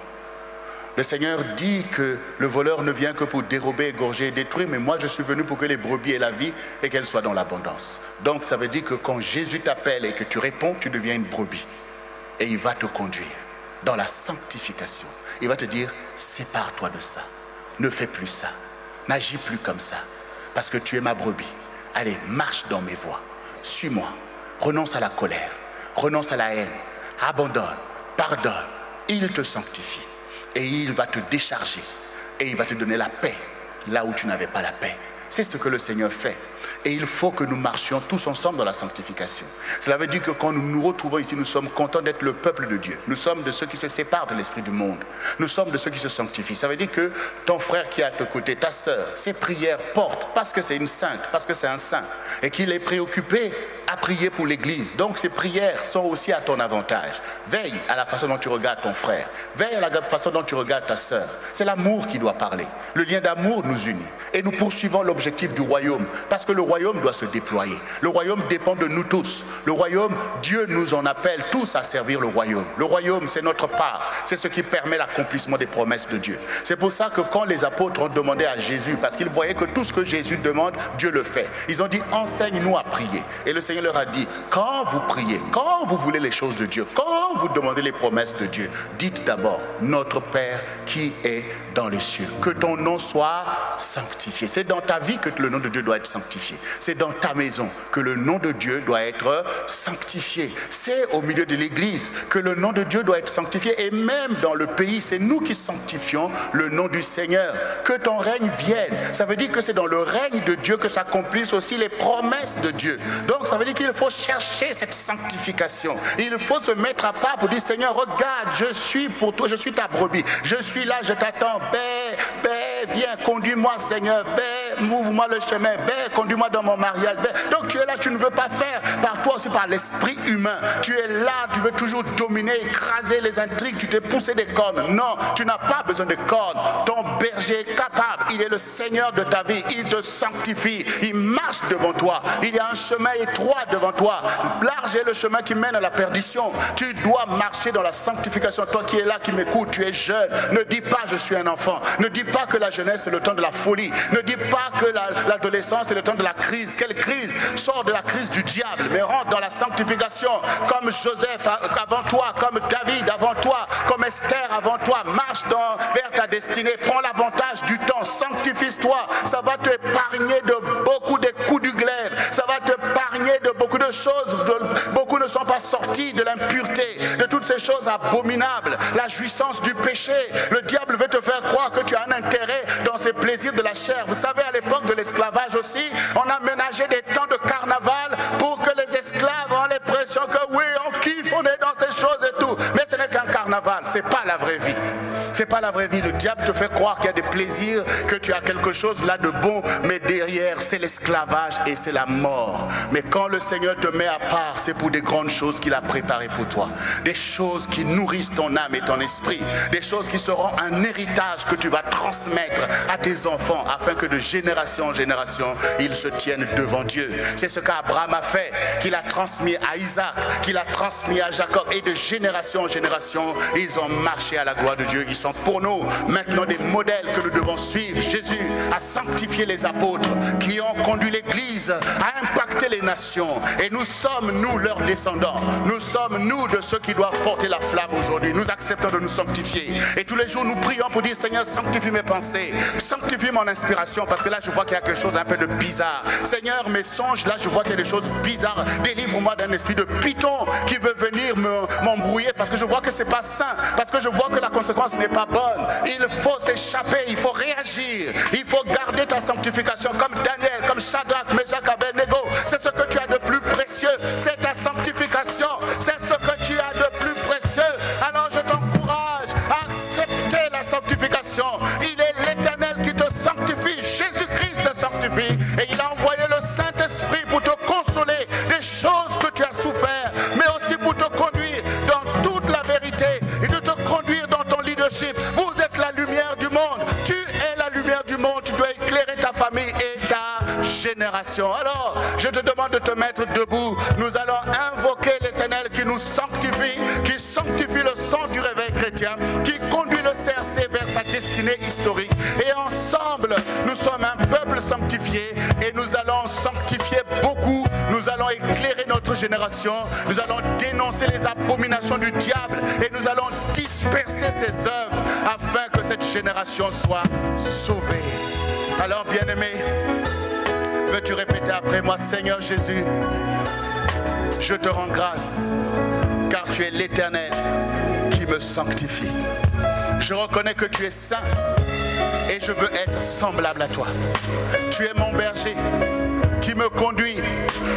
Speaker 1: Le Seigneur dit que le voleur ne vient que pour dérober, égorger et détruire, mais moi je suis venu pour que les brebis aient la vie et qu'elles soient dans l'abondance. Donc ça veut dire que quand Jésus t'appelle et que tu réponds, tu deviens une brebis. Et il va te conduire dans la sanctification. Il va te dire, sépare-toi de ça. Ne fais plus ça. N'agis plus comme ça. Parce que tu es ma brebis. Allez, marche dans mes voies. Suis-moi renonce à la colère, renonce à la haine, abandonne, pardonne. Il te sanctifie et il va te décharger et il va te donner la paix là où tu n'avais pas la paix. C'est ce que le Seigneur fait. Et il faut que nous marchions tous ensemble dans la sanctification. Cela veut dire que quand nous nous retrouvons ici, nous sommes contents d'être le peuple de Dieu. Nous sommes de ceux qui se séparent de l'esprit du monde. Nous sommes de ceux qui se sanctifient. Ça veut dire que ton frère qui est à tes côtés, ta soeur, ses prières portent parce que c'est une sainte, parce que c'est un saint, et qu'il est préoccupé prier pour l'Église. Donc ces prières sont aussi à ton avantage. Veille à la façon dont tu regardes ton frère. Veille à la façon dont tu regardes ta sœur. C'est l'amour qui doit parler. Le lien d'amour nous unit. Et nous poursuivons l'objectif du royaume. Parce que le royaume doit se déployer. Le royaume dépend de nous tous. Le royaume, Dieu nous en appelle tous à servir le royaume. Le royaume, c'est notre part. C'est ce qui permet l'accomplissement des promesses de Dieu. C'est pour ça que quand les apôtres ont demandé à Jésus, parce qu'ils voyaient que tout ce que Jésus demande, Dieu le fait. Ils ont dit, enseigne-nous à prier. Et le Seigneur leur a dit, quand vous priez, quand vous voulez les choses de Dieu, quand vous demandez les promesses de Dieu, dites d'abord, notre Père qui est dans les cieux, que ton nom soit sanctifié. C'est dans ta vie que le nom de Dieu doit être sanctifié. C'est dans ta maison que le nom de Dieu doit être sanctifié. C'est au milieu de l'Église que le nom de Dieu doit être sanctifié. Et même dans le pays, c'est nous qui sanctifions le nom du Seigneur. Que ton règne vienne. Ça veut dire que c'est dans le règne de Dieu que s'accomplissent aussi les promesses de Dieu. Donc ça veut dire qu'il faut chercher cette sanctification. Il faut se mettre à part pour dire Seigneur, regarde, je suis pour toi, je suis ta brebis. Je suis là, je t'attends. Bé, bé, viens, conduis-moi Seigneur. Bé, mouvre-moi le chemin. Bé, conduis-moi dans mon mariage. Donc tu es là, tu ne veux pas faire par toi aussi, par l'esprit humain. Tu es là, tu veux toujours dominer, écraser les intrigues, tu t'es poussé des cornes. Non, tu n'as pas besoin de cornes. Ton berger est capable, il est le Seigneur de ta vie, il te sanctifie, il marche devant toi. Il y a un chemin étroit devant toi. Large est le chemin qui mène à la perdition. Tu dois marcher dans la sanctification. Toi qui es là, qui m'écoutes, tu es jeune. Ne dis pas je suis un enfant. Ne dis pas que la jeunesse c'est le temps de la folie. Ne dis pas que l'adolescence est le temps de la crise. Quelle crise Sors de la crise du diable, mais rentre dans la sanctification comme Joseph avant toi, comme David avant toi, comme Esther avant toi. Marche vers ta destinée. Prends l'avantage du temps. Sanctifie-toi. Ça va te épargner de beaucoup de coups choses. Beaucoup ne sont pas sortis de l'impureté, de toutes ces choses abominables. La jouissance du péché. Le diable veut te faire croire que tu as un intérêt dans ces plaisirs de la chair. Vous savez, à l'époque de l'esclavage aussi, on a ménagé des temps de carnaval pour que les esclaves ont l'impression que oui, on kiffe, on est dans ces choses et tout. Mais ce n'est qu'un carnaval, c'est pas la vraie vie. C'est pas la vraie vie. Le diable te fait croire qu'il y a des plaisirs, que tu as quelque chose là de bon, mais derrière, c'est l'esclavage et c'est la mort. Mais quand le Seigneur te met à part, c'est pour des grandes choses qu'il a préparées pour toi. Des choses qui nourrissent ton âme et ton esprit. Des choses qui seront un héritage que tu vas transmettre à tes enfants afin que de génération en génération, ils se tiennent devant Dieu. C'est ce qu'Abraham a fait, qu'il a transmis à Isaac, qu'il a transmis à Jacob. Et de génération en génération, ils ont marché à la gloire de Dieu. Ils sont pour nous maintenant des modèles que nous devons suivre. Jésus a sanctifié les apôtres qui ont conduit l'Église à impacter les nations. Et nous sommes, nous, leurs descendants. Nous sommes, nous, de ceux qui doivent porter la flamme aujourd'hui. Nous acceptons de nous sanctifier. Et tous les jours, nous prions pour dire, Seigneur, sanctifie mes pensées. Sanctifie mon inspiration. Parce que là, je vois qu'il y a quelque chose un peu de bizarre. Seigneur, mes songes, là, je vois qu'il y a des choses bizarres. Délivre-moi d'un esprit de python qui veut venir m'embrouiller. parce que je vois que c'est pas sain. Parce que je vois que la conséquence n'est pas bonne. Il faut s'échapper. Il faut réagir. Il faut garder ta sanctification comme Daniel, comme Shadrach, Meshach, Abednego. C'est ce que tu as de plus précieux. C'est ta sanctification. C'est ce que tu as de plus précieux. Alors je t'encourage à accepter la sanctification. Il est Alors, je te demande de te mettre debout. Nous allons invoquer l'éternel qui nous sanctifie, qui sanctifie le sang du réveil chrétien, qui conduit le CRC vers sa destinée historique. Et ensemble, nous sommes un peuple sanctifié et nous allons sanctifier beaucoup. Nous allons éclairer notre génération. Nous allons dénoncer les abominations du diable et nous allons disperser ses œuvres afin que cette génération soit sauvée. Alors, bien-aimé, veux-tu répéter après moi, Seigneur Jésus, je te rends grâce, car tu es l'Éternel qui me sanctifie. Je reconnais que tu es saint et je veux être semblable à toi. Tu es mon berger qui me conduit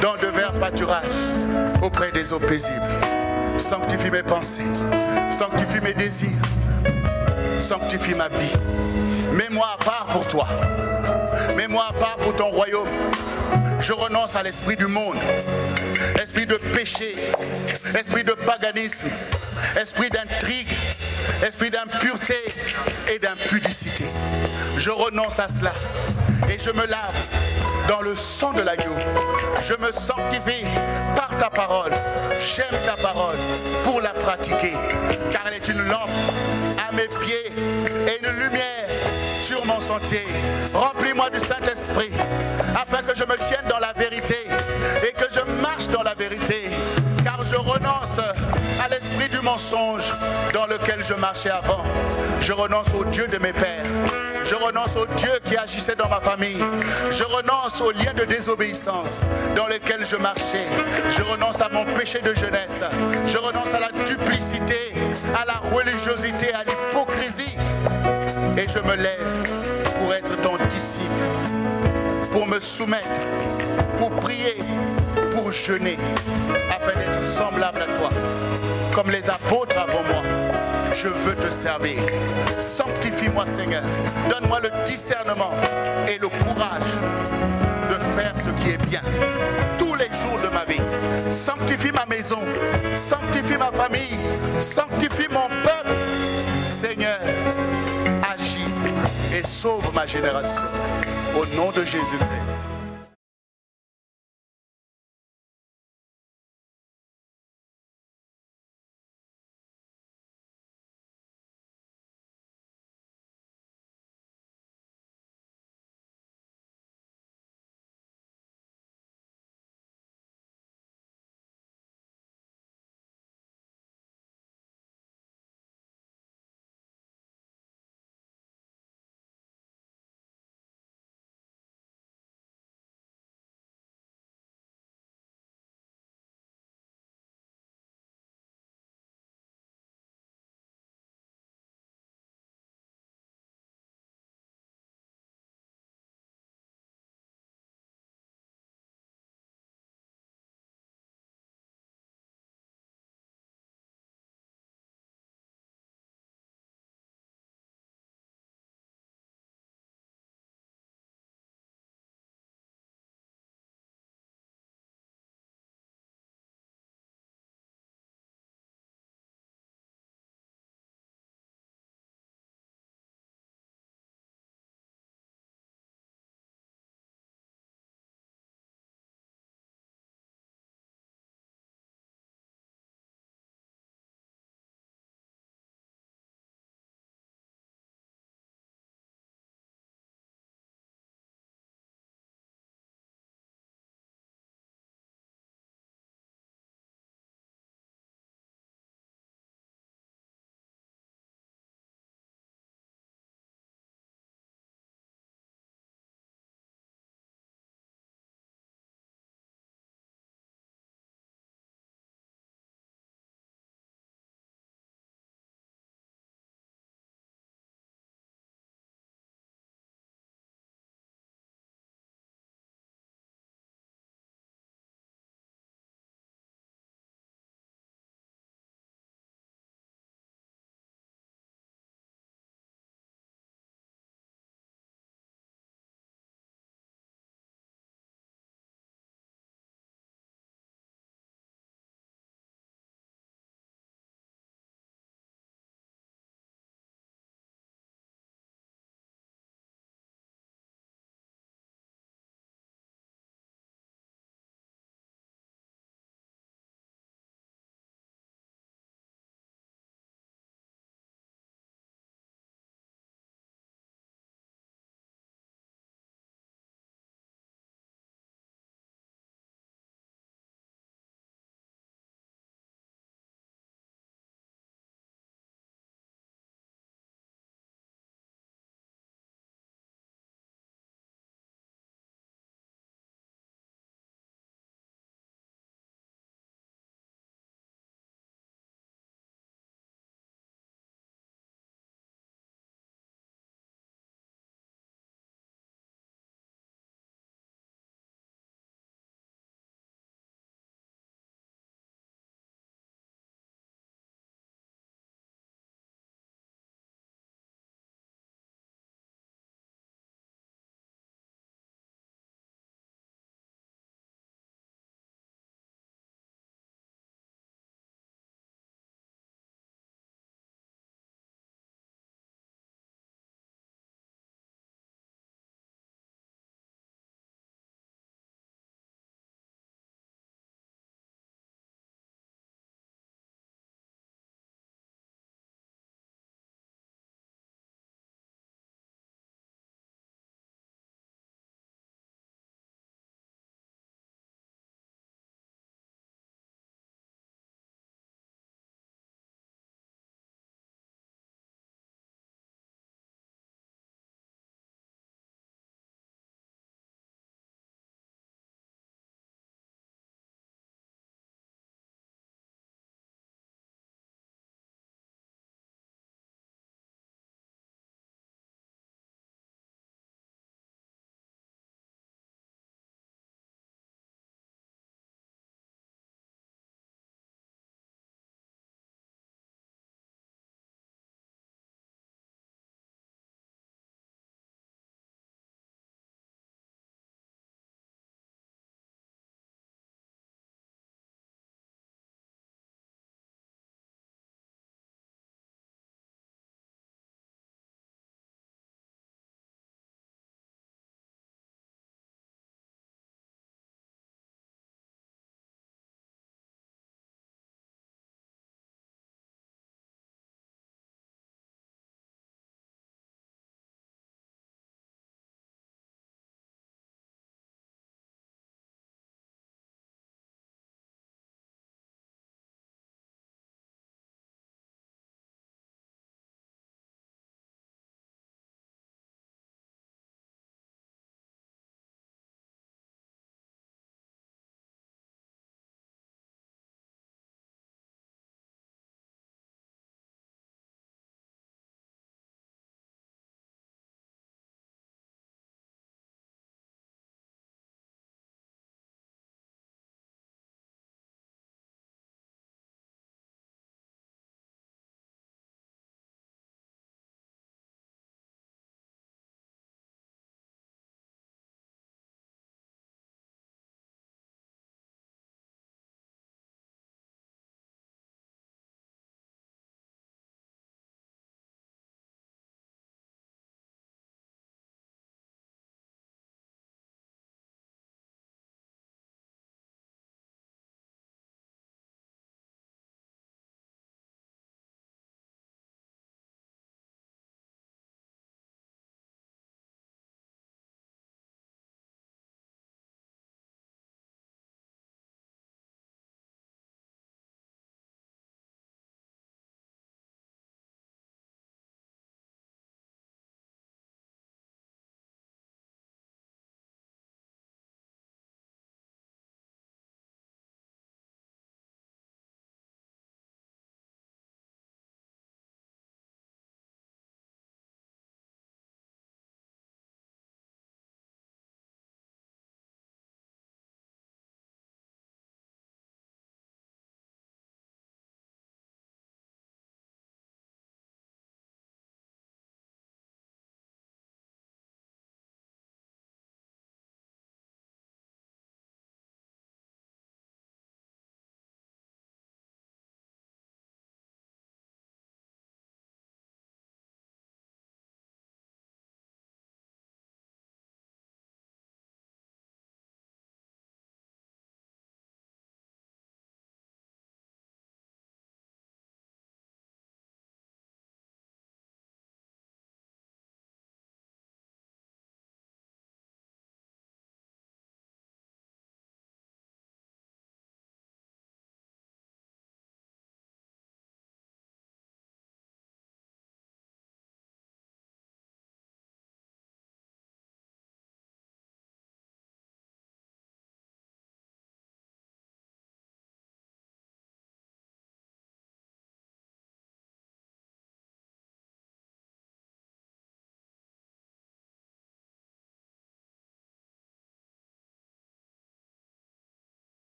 Speaker 1: dans de verts pâturages auprès des eaux paisibles. Sanctifie mes pensées, sanctifie mes désirs, sanctifie ma vie. Mets-moi à part pour toi. Mets-moi à part pour ton royaume. Je renonce à l'esprit du monde esprit de péché, esprit de paganisme, esprit d'intrigue, esprit d'impureté et d'impudicité. Je renonce à cela et je me lave dans le sang de l'agneau. Je me sanctifie par ta parole. J'aime ta parole pour la pratiquer, car elle est une lampe à mes pieds et une lumière sentier. Remplis-moi du Saint-Esprit, afin que je me tienne dans la vérité et que je marche dans la vérité, car je renonce à l'esprit du mensonge dans lequel je marchais avant. Je renonce au Dieu de mes pères. Je renonce au Dieu qui agissait dans ma famille. Je renonce aux liens de désobéissance dans lesquels je marchais. Je renonce à mon péché de jeunesse. Je renonce à la duplicité, à la religiosité, à l'hypocrisie. Et je me lève pour être ton disciple, pour me soumettre, pour prier, pour jeûner, afin d'être semblable à toi, comme les apôtres avant moi je veux te servir. Sanctifie-moi, Seigneur. Donne-moi le discernement et le courage de faire ce qui est bien tous les jours de ma vie. Sanctifie ma maison, sanctifie ma famille, sanctifie mon peuple. Seigneur, et sauve ma génération. Au nom de Jésus-Christ.